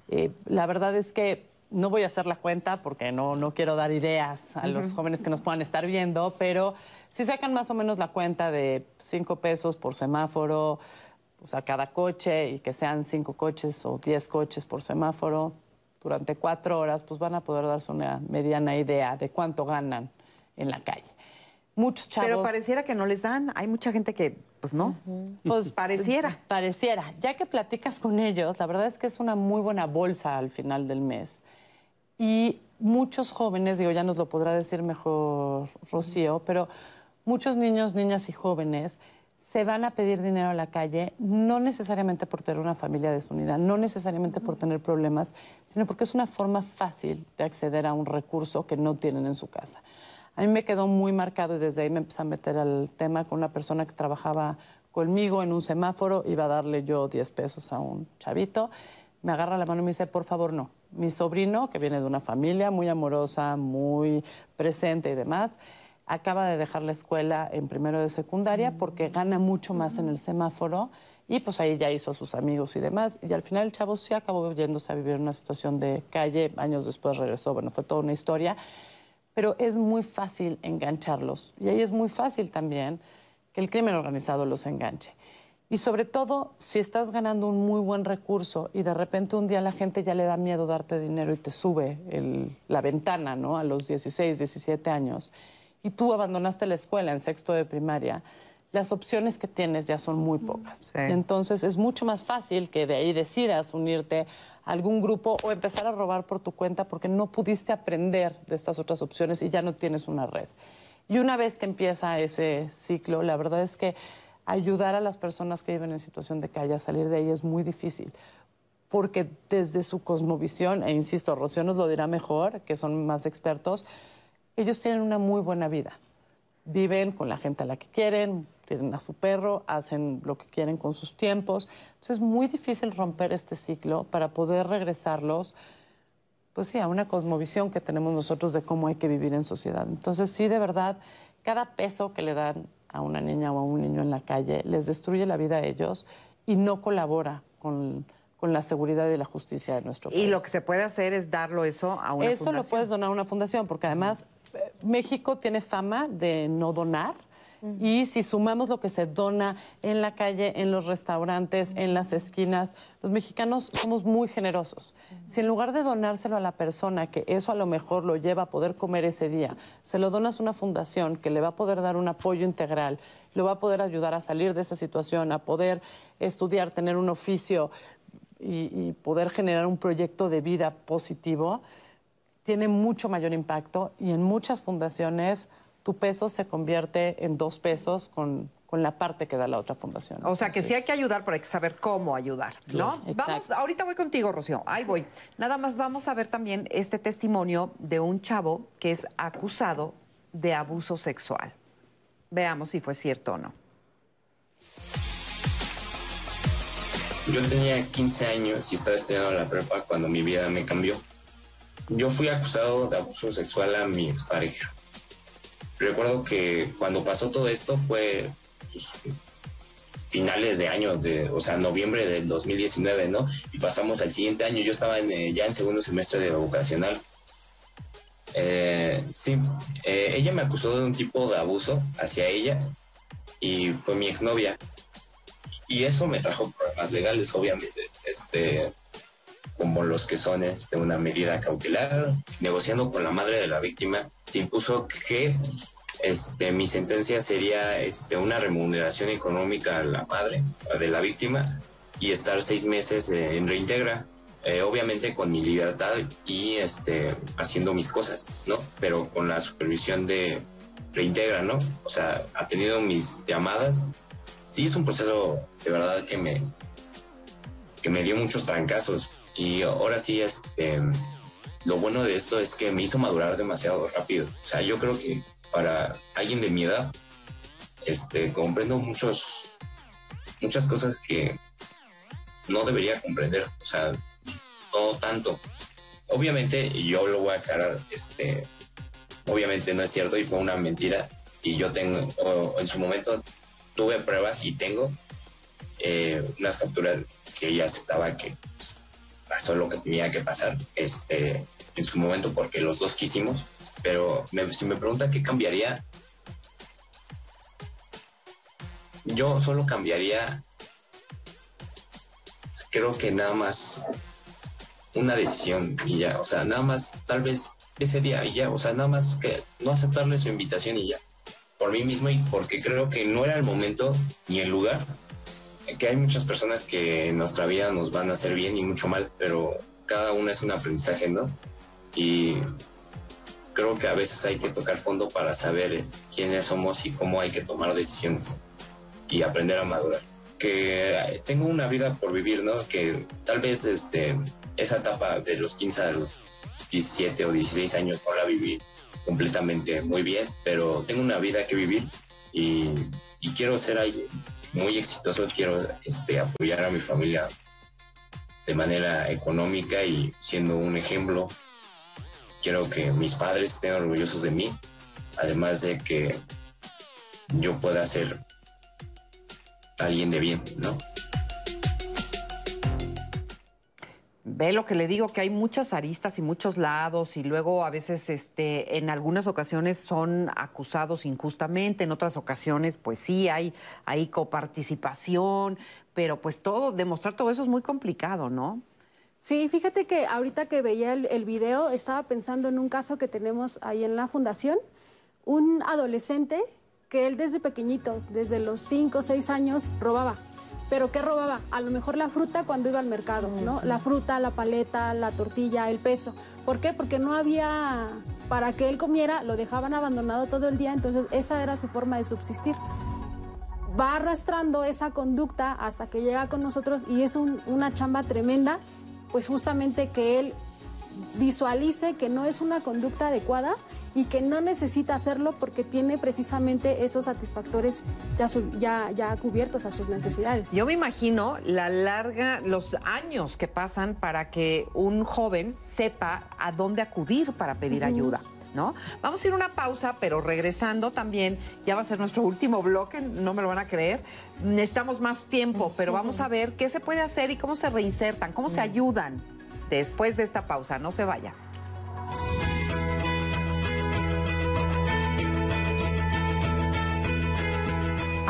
Eh, la verdad es que no voy a hacer la cuenta porque no, no quiero dar ideas a los jóvenes que nos puedan estar viendo, pero si sacan más o menos la cuenta de cinco pesos por semáforo, o sea, cada coche y que sean cinco coches o diez coches por semáforo durante cuatro horas, pues van a poder darse una mediana idea de cuánto ganan en la calle. Muchos chavos... Pero pareciera que no les dan. Hay mucha gente que, pues no. Pues pareciera. Pareciera. Ya que platicas con ellos, la verdad es que es una muy buena bolsa al final del mes. Y muchos jóvenes, digo, ya nos lo podrá decir mejor Rocío, pero muchos niños, niñas y jóvenes se van a pedir dinero a la calle, no necesariamente por tener una familia desunida, no necesariamente por tener problemas, sino porque es una forma fácil de acceder a un recurso que no tienen en su casa. A mí me quedó muy marcado y desde ahí me empecé a meter al tema con una persona que trabajaba conmigo en un semáforo, iba a darle yo 10 pesos a un chavito, me agarra la mano y me dice, por favor, no. Mi sobrino, que viene de una familia muy amorosa, muy presente y demás, acaba de dejar la escuela en primero de secundaria porque gana mucho más en el semáforo y pues ahí ya hizo a sus amigos y demás. Y al final el chavo sí acabó yéndose a vivir en una situación de calle, años después regresó, bueno, fue toda una historia, pero es muy fácil engancharlos. Y ahí es muy fácil también que el crimen organizado los enganche. Y sobre todo, si estás ganando un muy buen recurso y de repente un día la gente ya le da miedo darte dinero y te sube el- la ventana, ¿no? A los 16, 17 años, y tú abandonaste la escuela en sexto de primaria, las opciones que tienes ya son muy pocas. Y entonces es mucho más fácil que de ahí decidas unirte a algún grupo o empezar a robar por tu cuenta porque no pudiste aprender de estas otras opciones y ya no tienes una red. Y una vez que empieza ese ciclo, la verdad es que ayudar a las personas que viven en situación de calle a salir de ahí es muy difícil. Porque desde su cosmovisión, e insisto, Rocío nos lo dirá mejor, que son más expertos, ellos tienen una muy buena vida. Viven con la gente a la que quieren, tienen a su perro, hacen lo que quieren con sus tiempos. Entonces es muy difícil romper este ciclo para poder regresarlos pues sí, a una cosmovisión que tenemos nosotros de cómo hay que vivir en sociedad. Entonces, sí, de verdad, cada peso que le dan a una niña o a un niño en la calle les destruye la vida a ellos y no colabora con, con la seguridad y la justicia de nuestro país. Y lo que se puede hacer es darlo eso a una Eso lo fundación. puedes donar a una fundación, porque además eh, México tiene fama de no donar. Y si sumamos lo que se dona en la calle, en los restaurantes, en las esquinas, los mexicanos somos muy generosos. Si en lugar de donárselo a la persona, que eso a lo mejor lo lleva a poder comer ese día, se lo donas a una fundación que le va a poder dar un apoyo integral, lo va a poder ayudar a salir de esa situación, a poder estudiar, tener un oficio y, y poder generar un proyecto de vida positivo, tiene mucho mayor impacto y en muchas fundaciones tu peso se convierte en dos pesos con, con la parte que da la otra fundación. O sea, que sí hay que ayudar, pero hay que saber cómo ayudar, ¿no? Claro. Vamos, ahorita voy contigo, Rocío. Ahí voy. Nada más vamos a ver también este testimonio de un chavo que es acusado de abuso sexual. Veamos si fue cierto o no. Yo tenía 15 años y estaba estudiando la prepa cuando mi vida me cambió. Yo fui acusado de abuso sexual a mi expareja. Recuerdo que cuando pasó todo esto fue pues, finales de año, de, o sea, noviembre del 2019, ¿no? Y pasamos al siguiente año. Yo estaba en, eh, ya en segundo semestre de vocacional. Eh, sí, eh, ella me acusó de un tipo de abuso hacia ella y fue mi exnovia. Y eso me trajo problemas legales, obviamente, este, como los que son este, una medida cautelar. Negociando con la madre de la víctima, se impuso que este, mi sentencia sería este, una remuneración económica a la madre de la víctima y estar seis meses en reintegra. Eh, obviamente con mi libertad y este, haciendo mis cosas, ¿no? Pero con la supervisión de reintegra, ¿no? O sea, ha tenido mis llamadas. Sí, es un proceso de verdad que me, que me dio muchos trancazos. Y ahora sí, este, lo bueno de esto es que me hizo madurar demasiado rápido. O sea, yo creo que para alguien de mi edad, este, comprendo muchos, muchas cosas que no debería comprender. O sea, no tanto. obviamente yo lo voy a aclarar, este, obviamente no es cierto y fue una mentira y yo tengo, en su momento tuve pruebas y tengo eh, unas capturas que ella aceptaba que pues, pasó lo que tenía que pasar este, en su momento porque los dos quisimos, pero si me pregunta qué cambiaría, yo solo cambiaría, creo que nada más una decisión y ya, o sea, nada más tal vez ese día y ya, o sea, nada más que no aceptarle su invitación y ya, por mí mismo y porque creo que no era el momento ni el lugar, que hay muchas personas que en nuestra vida nos van a hacer bien y mucho mal, pero cada uno es un aprendizaje, ¿no? Y creo que a veces hay que tocar fondo para saber quiénes somos y cómo hay que tomar decisiones y aprender a madurar. Que tengo una vida por vivir, ¿no? Que tal vez este, esa etapa de los 15 a los 17 o 16 años no la viví completamente muy bien, pero tengo una vida que vivir y, quiero ser alguien muy exitoso, quiero este, apoyar a mi familia de manera económica y siendo un ejemplo. Quiero que mis padres estén orgullosos de mí, además de que yo pueda ser alguien de bien, ¿no? Ve lo que le digo, que hay muchas aristas y muchos lados y luego a veces este, en algunas ocasiones son acusados injustamente, en otras ocasiones pues sí hay, hay coparticipación, pero pues todo, demostrar todo eso es muy complicado, ¿no? Sí, fíjate que ahorita que veía el, el video estaba pensando en un caso que tenemos ahí en la fundación, un adolescente que él desde pequeñito, desde los 5 o 6 años, robaba pero ¿qué robaba? A lo mejor la fruta cuando iba al mercado, ¿no? La fruta, la paleta, la tortilla, el peso. ¿Por qué? Porque no había para que él comiera, lo dejaban abandonado todo el día, entonces esa era su forma de subsistir. Va arrastrando esa conducta hasta que llega con nosotros y es una chamba tremenda, pues justamente que él visualice que no es una conducta adecuada y que no necesita hacerlo porque tiene precisamente esos satisfactores ya, ya, ya cubiertos a sus necesidades. Yo me imagino la larga, los años que pasan para que un joven sepa a dónde acudir para pedir ayuda. ¿No? Vamos a ir a una pausa, pero regresando también, ya va a ser nuestro último bloque, no me lo van a creer. Necesitamos más tiempo, pero vamos a ver qué se puede hacer y cómo se reinsertan, cómo se ayudan después de esta pausa. No se vaya.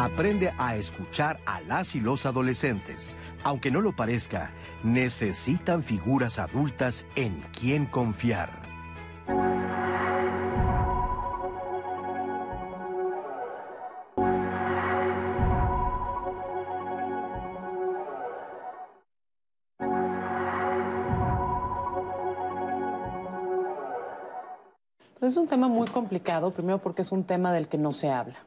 Aprende a escuchar a las y los adolescentes. Aunque no lo parezca, necesitan figuras adultas en quien confiar. Es un tema muy complicado, primero porque es un tema del que no se habla.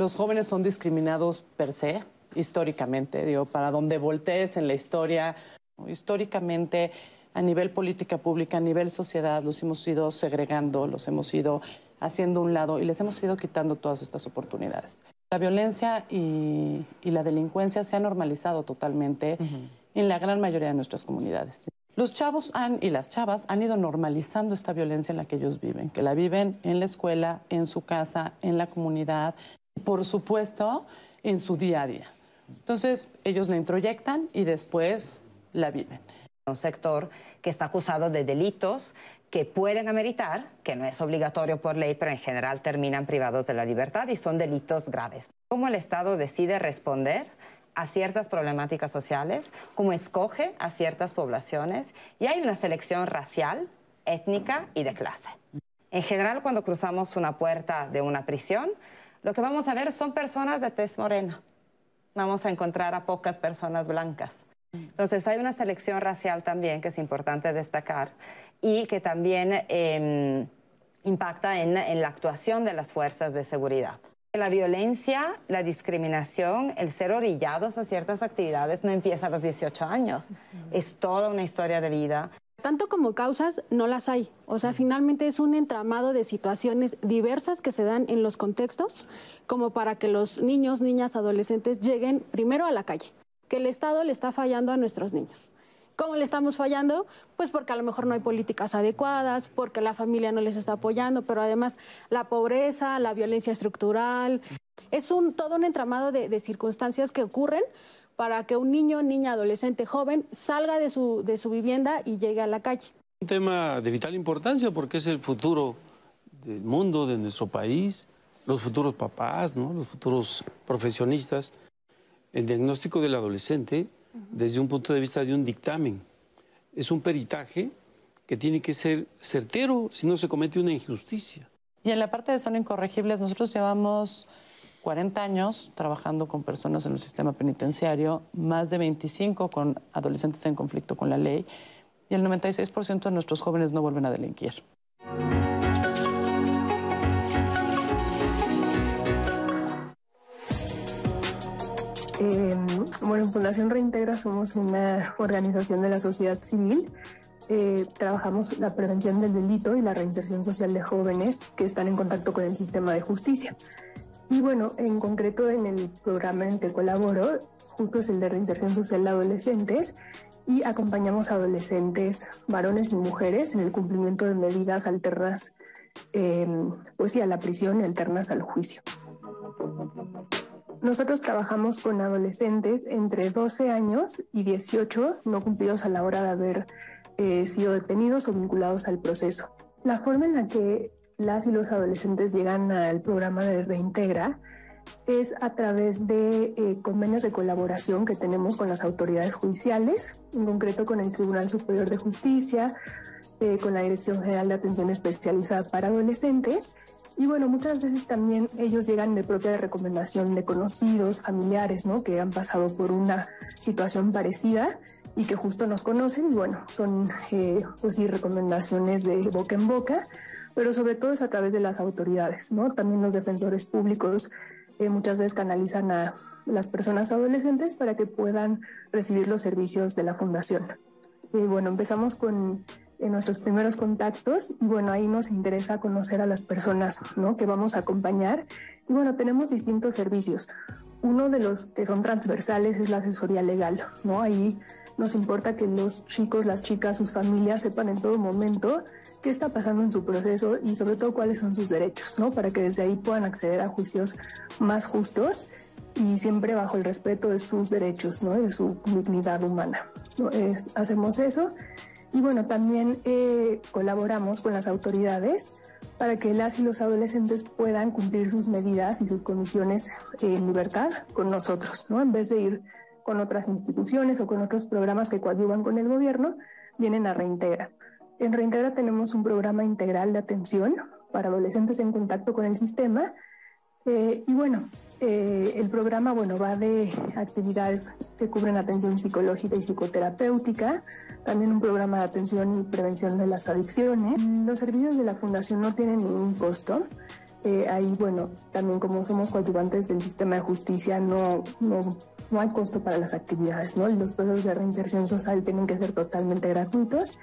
Los jóvenes son discriminados per se, históricamente, digo, para donde voltees en la historia, históricamente, a nivel política pública, a nivel sociedad, los hemos ido segregando, los hemos ido haciendo un lado y les hemos ido quitando todas estas oportunidades. La violencia y, la delincuencia se han normalizado totalmente en la gran mayoría de nuestras comunidades. Los chavos han, y las chavas han ido normalizando esta violencia en la que ellos viven, que la viven en la escuela, en su casa, en la comunidad, por supuesto, en su día a día. Entonces, ellos la introyectan y después la viven. Un sector que está acusado de delitos que pueden ameritar, que no es obligatorio por ley, pero en general terminan privados de la libertad y son delitos graves. ¿Cómo el Estado decide responder a ciertas problemáticas sociales? ¿Cómo escoge a ciertas poblaciones? Y hay una selección racial, étnica y de clase. En general, cuando cruzamos una puerta de una prisión, lo que vamos a ver son personas de tez morena. Vamos a encontrar a pocas personas blancas. Entonces hay una selección racial también que es importante destacar y que también em, impacta en, la actuación de las fuerzas de seguridad. La violencia, la discriminación, el ser orillados a ciertas actividades no empieza a los 18 años. Es toda una historia de vida. Tanto como causas, no las hay. O sea, finalmente es un entramado de situaciones diversas que se dan en los contextos, como para que los niños, niñas, adolescentes lleguen primero a la calle, que el Estado le está fallando a nuestros niños. ¿Cómo le estamos fallando? Pues porque a lo mejor no hay políticas adecuadas, porque la familia no les está apoyando, pero además la pobreza, la violencia estructural, es un, todo un entramado de, de circunstancias que ocurren para que un niño, niña, adolescente, joven salga de su, de su vivienda y llegue a la calle. Un tema de vital importancia porque es el futuro del mundo, de nuestro país, los futuros papás, ¿no? los futuros profesionistas. El diagnóstico del adolescente desde un punto de vista de un dictamen. Es un peritaje que tiene que ser certero si no se comete una injusticia. Y en la parte de son incorregibles, nosotros llevamos 40 años trabajando con personas en el sistema penitenciario, más de 25 con adolescentes en conflicto con la ley, y el 96% de nuestros jóvenes no vuelven a delinquir. Eh, bueno, en Fundación Reintegra somos una organización de la sociedad civil. Eh, trabajamos la prevención del delito y la reinserción social de jóvenes que están en contacto con el sistema de justicia. Y bueno, en concreto en el programa en el que colaboro, justo es el de reinserción social de adolescentes, y acompañamos a adolescentes, varones y mujeres, en el cumplimiento de medidas alternas, eh, pues sí, a la prisión y alternas al juicio. Nosotros trabajamos con adolescentes entre 12 años y 18 no cumplidos a la hora de haber eh, sido detenidos o vinculados al proceso. La forma en la que las y los adolescentes llegan al programa de Reintegra es a través de eh, convenios de colaboración que tenemos con las autoridades judiciales, en concreto con el Tribunal Superior de Justicia, eh, con la Dirección General de Atención Especializada para Adolescentes y bueno, muchas veces también ellos llegan de propia recomendación de conocidos, familiares, ¿no? Que han pasado por una situación parecida y que justo nos conocen. Y bueno, son, eh, pues sí, recomendaciones de boca en boca, pero sobre todo es a través de las autoridades, ¿no? También los defensores públicos eh, muchas veces canalizan a las personas adolescentes para que puedan recibir los servicios de la fundación. Y bueno, empezamos con en nuestros primeros contactos y bueno, ahí nos interesa conocer a las personas ¿no? que vamos a acompañar. Y bueno, tenemos distintos servicios. Uno de los que son transversales es la asesoría legal, ¿no? Ahí nos importa que los chicos, las chicas, sus familias sepan en todo momento qué está pasando en su proceso y sobre todo cuáles son sus derechos, ¿no? Para que desde ahí puedan acceder a juicios más justos y siempre bajo el respeto de sus derechos, ¿no? De su dignidad humana. ¿no? Es, hacemos eso y bueno, también eh, colaboramos con las autoridades para que las y los adolescentes puedan cumplir sus medidas y sus condiciones en libertad con nosotros, ¿no? En vez de ir con otras instituciones o con otros programas que coadyuvan con el gobierno, vienen a Reintegra. En Reintegra tenemos un programa integral de atención para adolescentes en contacto con el sistema. Eh, y bueno, eh, el programa bueno, va de actividades que cubren atención psicológica y psicoterapéutica, también un programa de atención y prevención de las adicciones. Los servicios de la Fundación no tienen ningún costo. Eh, ahí, bueno, también como somos coadyuvantes del sistema de justicia, no, no, no hay costo para las actividades, ¿no? Los procesos de reinserción social tienen que ser totalmente gratuitos,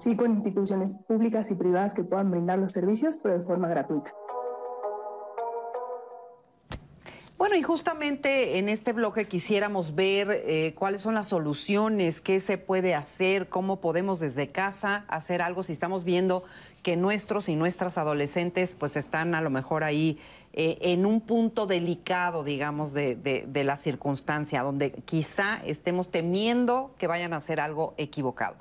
sí con instituciones públicas y privadas que puedan brindar los servicios, pero de forma gratuita. Bueno, y justamente en este bloque quisiéramos ver eh, cuáles son las soluciones, qué se puede hacer, cómo podemos desde casa hacer algo si estamos viendo que nuestros y nuestras adolescentes pues están a lo mejor ahí eh, en un punto delicado, digamos, de, de, de la circunstancia, donde quizá estemos temiendo que vayan a hacer algo equivocado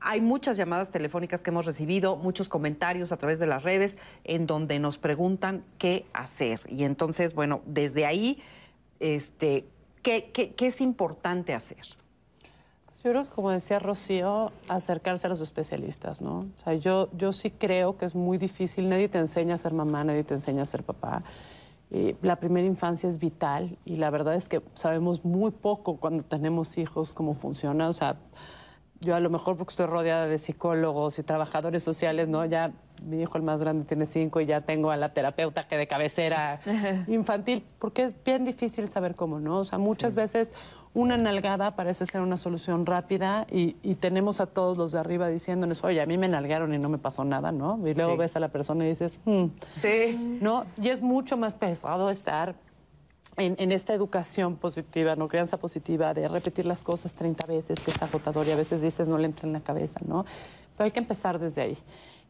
hay muchas llamadas telefónicas que hemos recibido, muchos comentarios a través de las redes en donde nos preguntan qué hacer. Y entonces, bueno, desde ahí, este, ¿qué, qué, qué es importante hacer? Yo creo que, como decía Rocío, acercarse a los especialistas, ¿no? O sea, yo, yo sí creo que es muy difícil. Nadie te enseña a ser mamá, nadie te enseña a ser papá. Y la primera infancia es vital y la verdad es que sabemos muy poco cuando tenemos hijos cómo funciona. O sea, yo a lo mejor porque estoy rodeada de psicólogos y trabajadores sociales, ¿no? Ya mi hijo el más grande tiene cinco y ya tengo a la terapeuta que de cabecera infantil, porque es bien difícil saber cómo, ¿no? O sea, muchas veces una nalgada parece ser una solución rápida y, y, tenemos a todos los de arriba diciéndonos, oye, a mí me nalgaron y no me pasó nada, ¿no? Y luego sí. ves a la persona y dices, hmm. sí. ¿no? Y es mucho más pesado estar en, esta educación positiva, ¿no? Crianza positiva, de repetir las cosas 30 veces, que es agotador y a veces dices no le entra en la cabeza, ¿no? Pero hay que empezar desde ahí.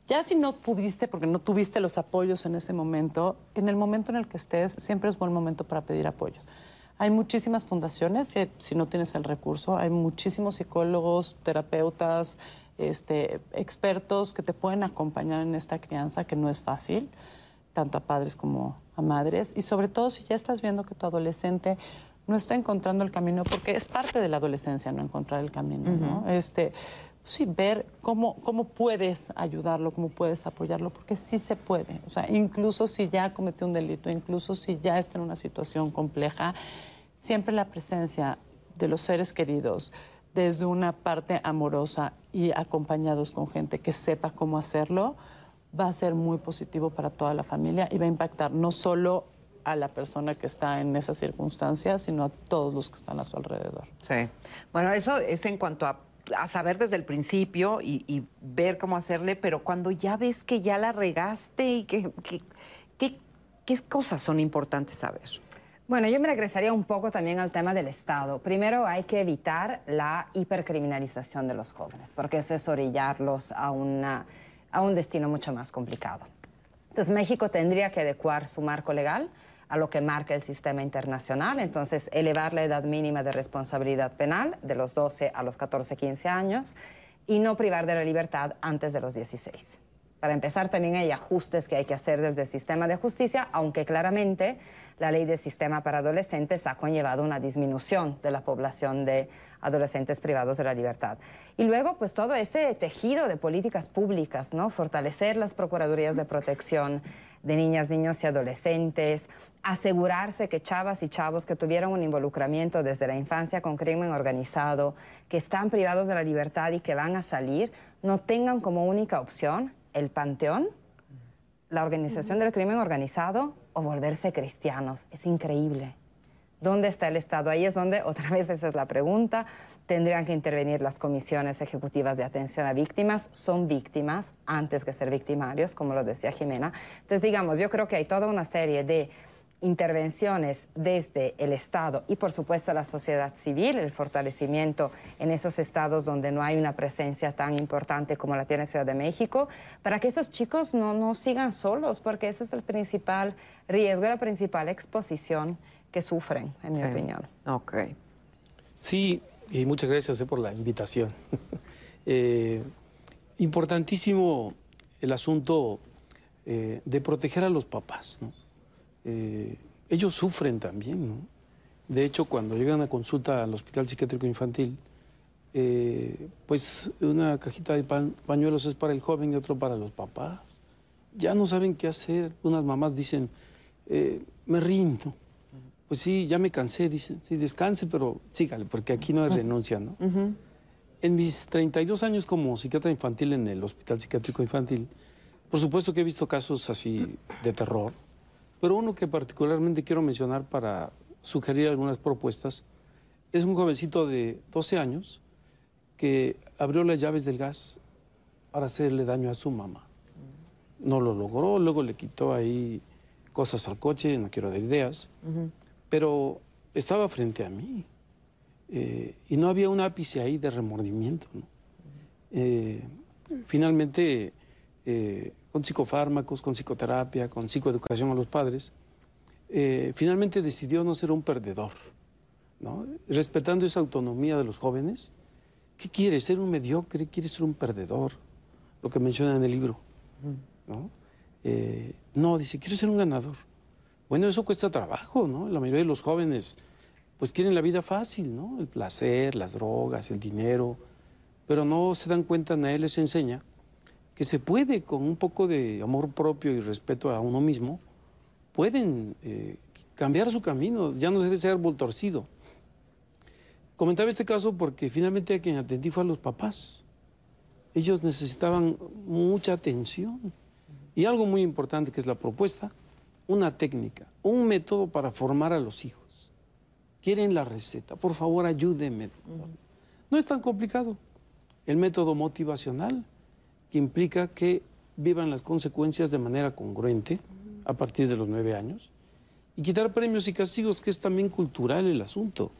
Ya si no pudiste, porque no tuviste los apoyos en ese momento, en el momento en el que estés, siempre es buen momento para pedir apoyo. Hay muchísimas fundaciones, si, no tienes el recurso, hay muchísimos psicólogos, terapeutas, este, expertos que te pueden acompañar en esta crianza, que no es fácil, tanto a padres como a madres. Y sobre todo si ya estás viendo que tu adolescente no está encontrando el camino, porque es parte de la adolescencia no encontrar el camino, ¿no? Este, sí, ver cómo, cómo puedes ayudarlo, cómo puedes apoyarlo, porque sí se puede. O sea, incluso si ya cometió un delito, incluso si ya está en una situación compleja, siempre la presencia de los seres queridos desde una parte amorosa y acompañados con gente que sepa cómo hacerlo, va a ser muy positivo para toda la familia y va a impactar no solo a la persona que está en esas circunstancias, sino a todos los que están a su alrededor. Sí. Bueno, eso es en cuanto a a saber desde el principio y, ver cómo hacerle, pero cuando ya ves que ya la regaste y que, ¿qué cosas son importantes saber? Bueno, yo me regresaría un poco también al tema del Estado. Primero hay que evitar la hipercriminalización de los jóvenes, porque eso es orillarlos a, una, a un destino mucho más complicado. Entonces México tendría que adecuar su marco legal a lo que marca el sistema internacional. Entonces, elevar la edad mínima de responsabilidad penal de los 12 a los 14, 15 años y no privar de la libertad antes de los 16. Para empezar, también hay ajustes que hay que hacer desde el sistema de justicia, aunque claramente la ley del sistema para adolescentes ha conllevado una disminución de la población de adolescentes privados de la libertad. Y luego, pues todo ese tejido de políticas públicas, ¿no? Fortalecer las procuradurías de protección, de niñas, niños y adolescentes, asegurarse que chavas y chavos que tuvieron un involucramiento desde la infancia con crimen organizado, que están privados de la libertad y que van a salir, no tengan como única opción el panteón, la organización del crimen organizado o volverse cristianos. Es increíble. ¿Dónde está el Estado? Ahí es donde, otra vez esa es la pregunta, tendrían que intervenir las comisiones ejecutivas de atención a víctimas. Son víctimas antes que ser victimarios, como lo decía Jimena. Entonces, digamos, yo creo que hay toda una serie de intervenciones desde el Estado y por supuesto la sociedad civil, el fortalecimiento en esos estados donde no hay una presencia tan importante como la tiene Ciudad de México, para que esos chicos no, no sigan solos, porque ese es el principal riesgo, la principal exposición que sufren, en mi opinión. Ok. Sí, y muchas gracias eh, por la invitación. Eh, importantísimo el asunto eh, de proteger a los papás. ellos sufren también. ¿no? De hecho, cuando llegan a consulta al Hospital Psiquiátrico Infantil, pues una cajita de pañuelos es para el joven y otro para los papás. Ya no saben qué hacer. Unas mamás dicen, me rindo pues sí, ya me cansé, dicen, sí, descanse, pero sígale, porque aquí no hay renuncia, ¿no? En mis 32 años como psiquiatra infantil en el Hospital Psiquiátrico Infantil, por supuesto que he visto casos así de terror, pero uno que particularmente quiero mencionar para sugerir algunas propuestas es un jovencito de 12 años que abrió las llaves del gas para hacerle daño a su mamá. No lo logró, luego le quitó ahí cosas al coche, no quiero dar ideas pero estaba frente a mí eh, y no había un ápice ahí de remordimiento. Eh, finalmente, eh, con psicofármacos, con psicoterapia, con psicoeducación a los padres, finalmente decidió no ser un perdedor, respetando esa autonomía de los jóvenes. ¿Qué quiere? ¿Ser un mediocre? ¿Quiere ser un perdedor? Lo que menciona en el libro. ¿no? no, dice, quiero ser un ganador. Bueno, eso cuesta trabajo, ¿no? La mayoría de los jóvenes pues quieren la vida fácil, ¿no? El placer, las drogas, el dinero, pero no se dan cuenta, nadie les enseña que se puede con un poco de amor propio y respeto a uno mismo, pueden eh, cambiar su camino, ya no se debe ser voltorcido. Comentaba este caso porque finalmente a quien atendí fue a los papás. Ellos necesitaban mucha atención. Y algo muy importante que es la propuesta, una técnica, un método para formar a los hijos. Quieren la receta, por favor ayúdenme. No es tan complicado. El método motivacional, que implica que vivan las consecuencias de manera congruente a partir de los nueve años Y quitar premios y castigos, que es también cultural el asunto.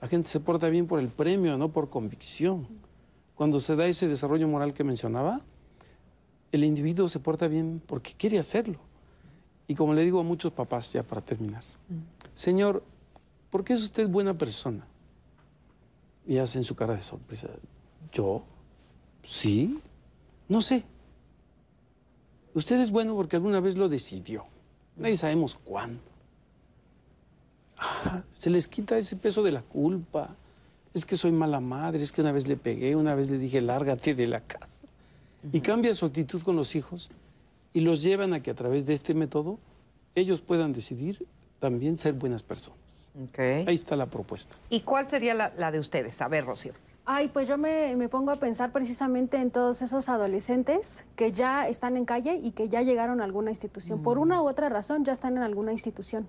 La gente se porta bien por el premio, no por convicción. Cuando se da ese desarrollo moral que mencionaba, el individuo se porta bien porque quiere hacerlo. Y como le digo a muchos papás, ya para terminar, Señor, ¿por qué es usted buena persona? Y hacen su cara de sorpresa. ¿Yo? ¿Sí? No sé. Usted es bueno porque alguna vez lo decidió. Nadie sabemos cuándo. Ah, se les quita ese peso de la culpa. Es que soy mala madre, es que una vez le pegué, una vez le dije lárgate de la casa. Y cambia su actitud con los hijos y los llevan a que a través de este método ellos puedan decidir también ser buenas personas. Ahí está la propuesta. ¿Y cuál sería la, la de ustedes? A ver, Rocío. Ay, pues yo me, me, pongo a pensar precisamente en todos esos adolescentes que ya están en calle y que ya llegaron a alguna institución. Por una u otra razón ya están en alguna institución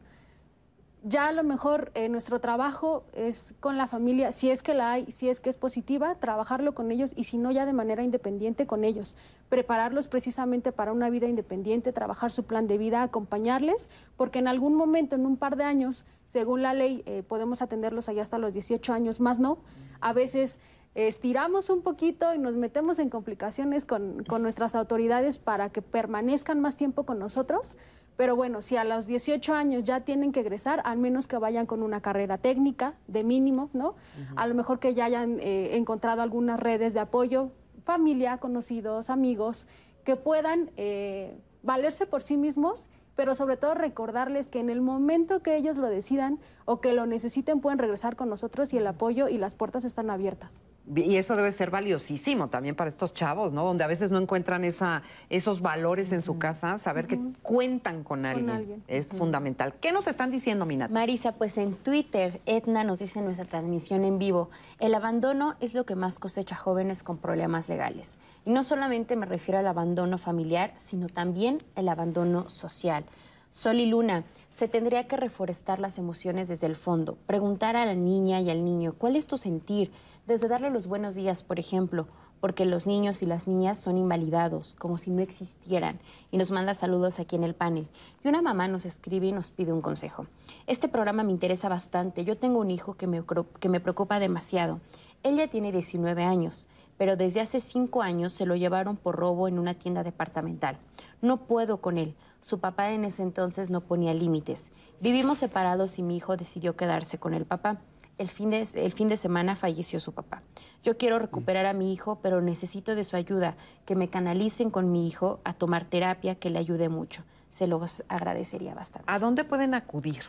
ya a lo mejor eh, nuestro trabajo es con la familia, si es que la hay, si es que es positiva, trabajarlo con ellos y si no ya de manera independiente con ellos, prepararlos precisamente para una vida independiente, trabajar su plan de vida, acompañarles, porque en algún momento, en un par de años, según la ley, eh, podemos atenderlos allá hasta los 18 años, más no. A veces estiramos un poquito y nos metemos en complicaciones con, con nuestras autoridades para que permanezcan más tiempo con nosotros pero bueno, si a los 18 años ya tienen que egresar, al menos que vayan con una carrera técnica de mínimo, ¿no? A lo mejor que ya hayan eh, encontrado algunas redes de apoyo, familia, conocidos, amigos, que puedan eh, valerse por sí mismos pero sobre todo recordarles que en el momento que ellos lo decidan o que lo necesiten pueden regresar con nosotros y el apoyo y las puertas están abiertas. Y eso debe ser valiosísimo también para estos chavos, ¿no? Donde a veces no encuentran esa, esos valores en su casa, saber que cuentan con alguien, es fundamental. ¿Qué nos están diciendo, Minat? Marisa, pues en Twitter, Edna nos dice en nuestra transmisión en vivo, el abandono es lo que más cosecha jóvenes con problemas legales. Y no solamente me refiero al abandono familiar, sino también el abandono social. Sol y Luna, se tendría que reforestar las emociones desde el fondo, preguntar a la niña y al niño cuál es tu sentir, desde darle los buenos días, por ejemplo, porque los niños y las niñas son invalidados, como si no existieran, y nos manda saludos aquí en el panel. Y una mamá nos escribe y nos pide un consejo. Este programa me interesa bastante. Yo tengo un hijo que me, que me preocupa demasiado. Él ya tiene 19 años, pero desde hace 5 años se lo llevaron por robo en una tienda departamental. No puedo con él. Su papá en ese entonces no ponía límites. Vivimos separados y mi hijo decidió quedarse con el papá. El fin, de, el fin de semana falleció su papá. Yo quiero recuperar a mi hijo, pero necesito de su ayuda, que me canalicen con mi hijo a tomar terapia, que le ayude mucho. Se los agradecería bastante. ¿A dónde pueden acudir?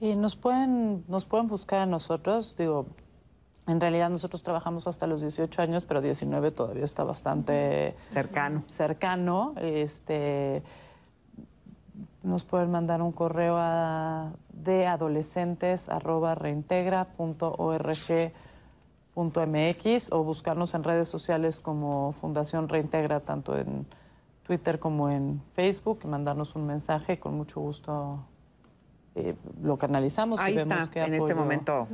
Y nos pueden, nos pueden buscar a nosotros, digo, en realidad nosotros trabajamos hasta los 18 años, pero 19 todavía está bastante cercano. Cercano. Este, nos pueden mandar un correo a de adolescentes o buscarnos en redes sociales como Fundación Reintegra, tanto en Twitter como en Facebook, y mandarnos un mensaje. Con mucho gusto eh, lo canalizamos Ahí y vemos está, qué en este momento.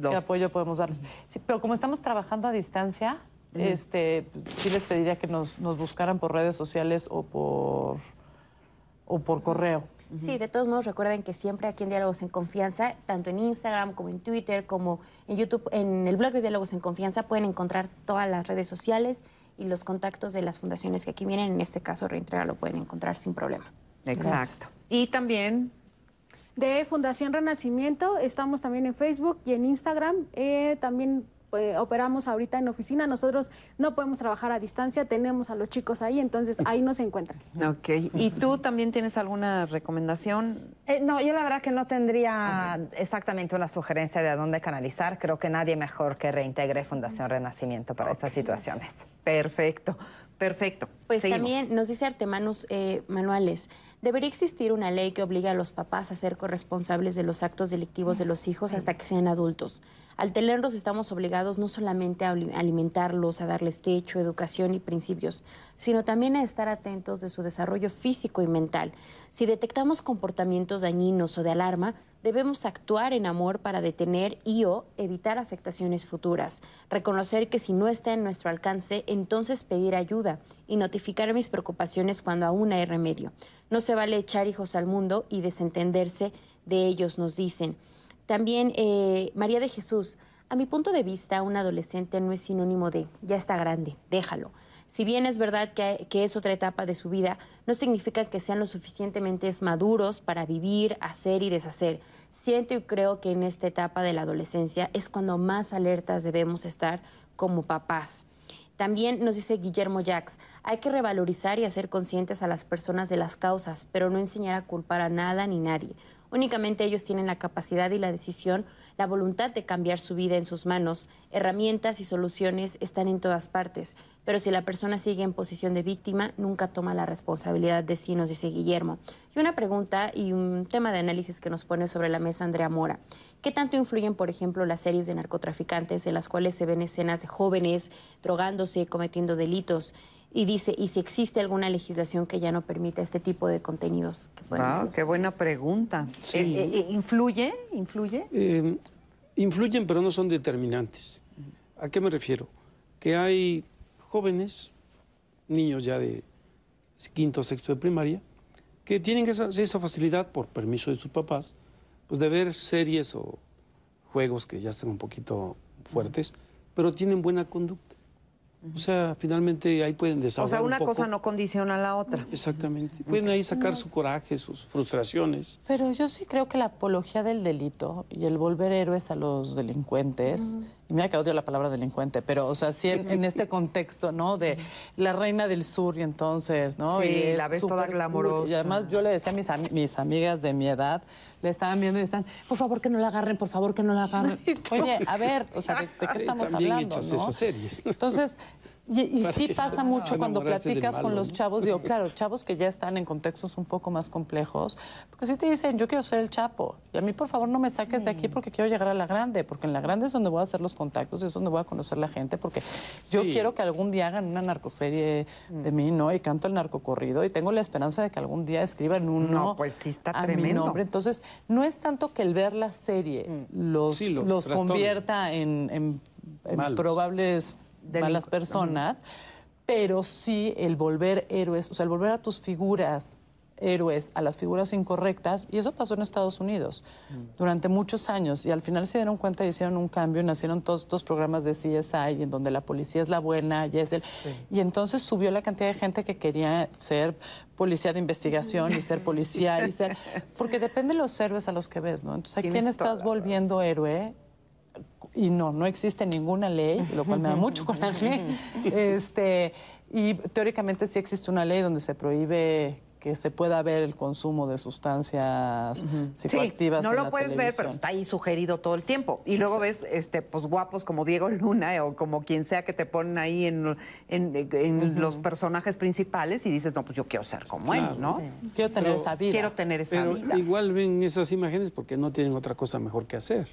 ¿Qué apoyo podemos darles? Sí, pero como estamos trabajando a distancia, este, sí les pediría que nos, nos buscaran por redes sociales o por, o por correo. Sí, de todos modos recuerden que siempre aquí en Diálogos en Confianza, tanto en Instagram como en Twitter, como en YouTube, en el blog de Diálogos en Confianza pueden encontrar todas las redes sociales y los contactos de las fundaciones que aquí vienen. En este caso, Reintegra lo pueden encontrar sin problema. Exacto. Y también de Fundación Renacimiento. Estamos también en Facebook y en Instagram. Eh, también eh, operamos ahorita en oficina. Nosotros no podemos trabajar a distancia, tenemos a los chicos ahí, entonces ahí nos encuentran. Ok. ¿Y tú también tienes alguna recomendación? Eh, no, yo la verdad que no tendría exactamente una sugerencia de a dónde canalizar. Creo que nadie mejor que reintegre Fundación Renacimiento para estas situaciones. Perfecto. Perfecto. Pues también nos dice Artemanus eh, Manuales, debería existir una ley que obligue a los papás a ser corresponsables de los actos delictivos de los hijos hasta que sean adultos. Al tenerlos estamos obligados no solamente a alimentarlos, a darles techo, educación y principios, sino también a estar atentos de su desarrollo físico y mental. Si detectamos comportamientos dañinos o de alarma, Debemos actuar en amor para detener y o evitar afectaciones futuras. Reconocer que si no está en nuestro alcance, entonces pedir ayuda y notificar mis preocupaciones cuando aún hay remedio. No se vale echar hijos al mundo y desentenderse de ellos, nos dicen. También eh, María de Jesús, a mi punto de vista, un adolescente no es sinónimo de ya está grande, déjalo. Si bien es verdad que, es otra etapa de su vida, no significa que sean lo suficientemente maduros para vivir, hacer y deshacer. Siento y creo que en esta etapa de la adolescencia es cuando más alertas debemos estar como papás. También nos dice Guillermo Jacks, hay que revalorizar y hacer conscientes a las personas de las causas, pero no enseñar a culpar a nada ni nadie. Únicamente ellos tienen la capacidad y la decisión la voluntad de cambiar su vida en sus manos. Herramientas y soluciones están en todas partes, pero si la persona sigue en posición de víctima, nunca toma la responsabilidad de sí, nos dice Guillermo. Y una pregunta y un tema de análisis que nos pone sobre la mesa Andrea Mora. ¿Qué tanto influyen, por ejemplo, las series de narcotraficantes en las cuales se ven escenas de jóvenes drogándose, cometiendo delitos? Y dice, ¿y si existe alguna legislación que ya no permita este tipo de contenidos? Que qué buena pregunta. Sí. Eh, eh, eh, ¿Influye? ¿Influye? Eh, influyen, pero no son determinantes. ¿A qué me refiero? Que hay jóvenes, niños ya de quinto o sexto de primaria, que tienen esa, esa facilidad, por permiso de sus papás, pues de ver series o juegos que ya están un poquito fuertes, pero tienen buena conducta. O sea, finalmente ahí pueden O desahogar sea, una un poco. cosa no condiciona a la otra. Exactamente. Pueden ahí sacar su coraje, sus frustraciones. Pero yo sí creo que la apología del delito y el volver héroes a los delincuentes, mira que odio la palabra delincuente, pero, o sea, sí en, en este contexto, ¿no? De la reina del sur y entonces, ¿no? Sí, y es la ves toda cool. glamorosa. Y además yo le decía a mis, ami- mis amigas de mi edad, le estaban viendo y están, por favor que no la agarren, por favor que no la agarren. Oye, a ver, o sea, ¿de, de qué estamos hablando, no? esas series. Entonces, y, sí pasa mucho cuando platicas con los chavos, digo, claro, chavos que ya están en contextos un poco más complejos, porque si te dicen, yo quiero ser el chapo, y a mí por favor no me saques de aquí porque quiero llegar a la grande, porque en la grande es donde voy a hacer los contactos y es donde voy a conocer la gente, porque yo Sí. quiero que algún día hagan una narcoserie de mí, ¿no? Y canto el narcocorrido y tengo la esperanza de que algún día escriban uno No, pues sí está a mi tremendo. nombre. Entonces, no es tanto que el ver la serie los, Sí, los los convierta en, en- en Malos. probables malas Delincu- personas, pero sí el volver héroes, o sea, el volver a tus figuras héroes a las figuras incorrectas, y eso pasó en Estados Unidos durante muchos años, y al final se dieron cuenta y hicieron un cambio, y nacieron todos estos programas de CSI, en donde la policía es la buena y es el... Y entonces subió la cantidad de gente que quería ser policía de investigación y ser policía y ser... Porque depende de los héroes a los que ves, ¿no? Entonces, ¿a quién estás volviendo héroe? Y no, no existe ninguna ley, lo cual me da mucho coraje. Este, y teóricamente sí existe una ley donde se prohíbe que se pueda ver el consumo de sustancias psicoactivas. Sí, no en lo la puedes ver, pero está ahí sugerido todo el tiempo. Y luego ves este, pues, guapos como Diego Luna eh, o como quien sea que te ponen ahí en, en- en los personajes principales y dices, no, pues yo quiero ser como Claro. él, ¿no? Quiero tener Pero- esa vida. Quiero tener esa Pero vida. igual ven esas imágenes porque no tienen otra cosa mejor que hacer.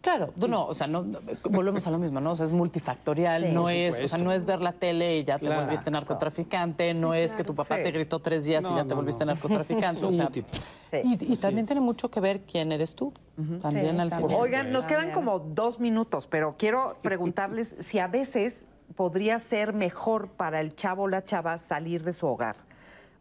Claro, no, o sea, no, no, volvemos a lo mismo, ¿no? O sea, es multifactorial, Sí, no es, o sea, no es ver la tele y ya te Claro. volviste narcotraficante, no es que tu papá Sí. te gritó tres días y No, ya te volviste no. narcotraficante. o sea, y, también es. tiene mucho que ver quién eres tú. También Sí, al final. Oigan, nos quedan como dos minutos, pero quiero preguntarles si a veces podría ser mejor para el chavo o la chava salir de su hogar.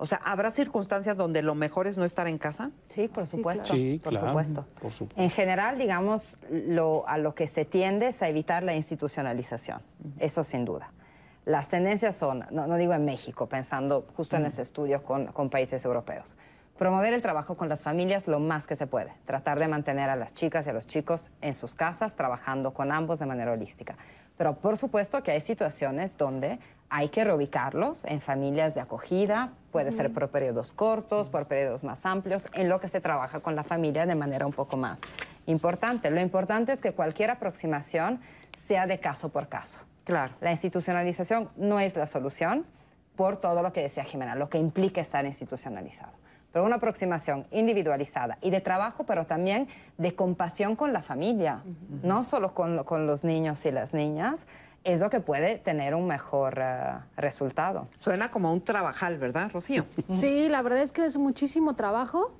O sea, ¿habrá circunstancias donde lo mejor es no estar en casa? Sí, por supuesto. Sí, por claro, supuesto. por supuesto. En general, digamos, lo, a lo que se tiende es a evitar la institucionalización. Eso sin duda. Las tendencias son, no, no digo en México, pensando justo en ese estudio con, con países europeos. Promover el trabajo con las familias lo más que se puede. Tratar de mantener a las chicas y a los chicos en sus casas, trabajando con ambos de manera holística. Pero por supuesto que hay situaciones donde hay que reubicarlos en familias de acogida, puede ser por periodos cortos, por periodos más amplios, en lo que se trabaja con la familia de manera un poco más importante. Lo importante es que cualquier aproximación sea de caso por caso. Claro. La institucionalización no es la solución por todo lo que decía Jimena, lo que implica estar institucionalizado. Pero una aproximación individualizada y de trabajo, pero también de compasión con la familia, no solo con, con los niños y las niñas, es lo que puede tener un mejor eh, resultado. Suena como un trabajal, ¿verdad, Rocío? Sí, la verdad es que es muchísimo trabajo,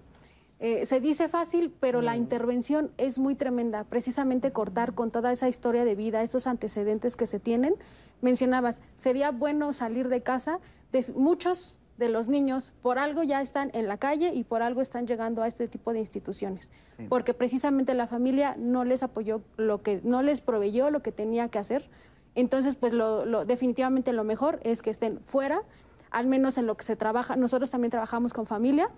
eh, se dice fácil, pero la intervención es muy tremenda. Precisamente cortar con toda esa historia de vida, esos antecedentes que se tienen. Mencionabas, sería bueno salir de casa. De, muchos de los niños por algo ya están en la calle y por algo están llegando a este tipo de instituciones, porque precisamente la familia no les apoyó lo que, no les proveyó lo que tenía que hacer. Entonces, pues lo, definitivamente lo mejor es que estén fuera, al menos en lo que se trabaja. Nosotros también trabajamos con familia,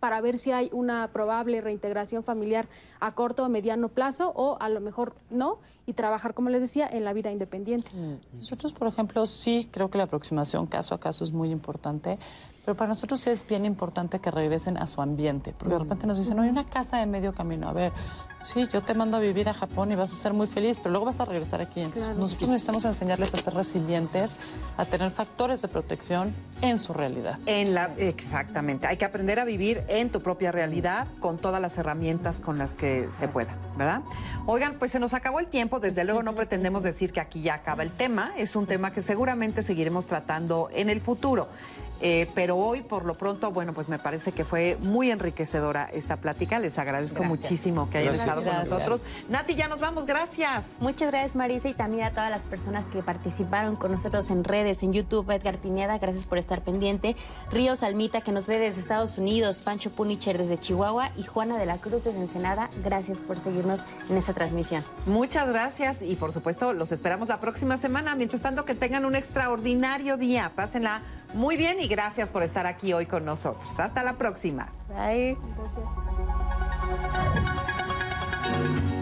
para ver si hay una probable reintegración familiar a corto o mediano plazo o a lo mejor no y trabajar, como les decía, en la vida independiente. Nosotros, por ejemplo, sí creo que la aproximación caso a caso es muy importante. Pero para nosotros es bien importante que regresen a su ambiente, porque de repente nos dicen, no hay una casa de medio camino. A ver, sí, yo te mando a vivir a Japón y vas a ser muy feliz, pero luego vas a regresar aquí. Entonces, nosotros necesitamos enseñarles a ser resilientes, a tener factores de protección en su realidad. En la, exactamente. Hay que aprender a vivir en tu propia realidad con todas las herramientas con las que se pueda, ¿verdad? Oigan, pues se nos acabó el tiempo. Desde luego no pretendemos decir que aquí ya acaba el tema. Es un tema que seguramente seguiremos tratando en el futuro. Eh, pero hoy, por lo pronto, bueno, pues me parece que fue muy enriquecedora esta plática. Les agradezco muchísimo que hayan estado con nosotros. Nati, ya nos vamos, gracias. Muchas gracias, Marisa, y también a todas las personas que participaron con nosotros en redes, en YouTube, Edgar Pineda, gracias por estar pendiente. Río Salmita, que nos ve desde Estados Unidos, Pancho Punicher desde Chihuahua y Juana de la Cruz desde Ensenada, gracias por seguirnos en esta transmisión. Muchas gracias y por supuesto los esperamos la próxima semana. Mientras tanto, que tengan un extraordinario día. Pásenla muy bien y gracias por estar aquí hoy con nosotros. Hasta la próxima. Bye. Gracias.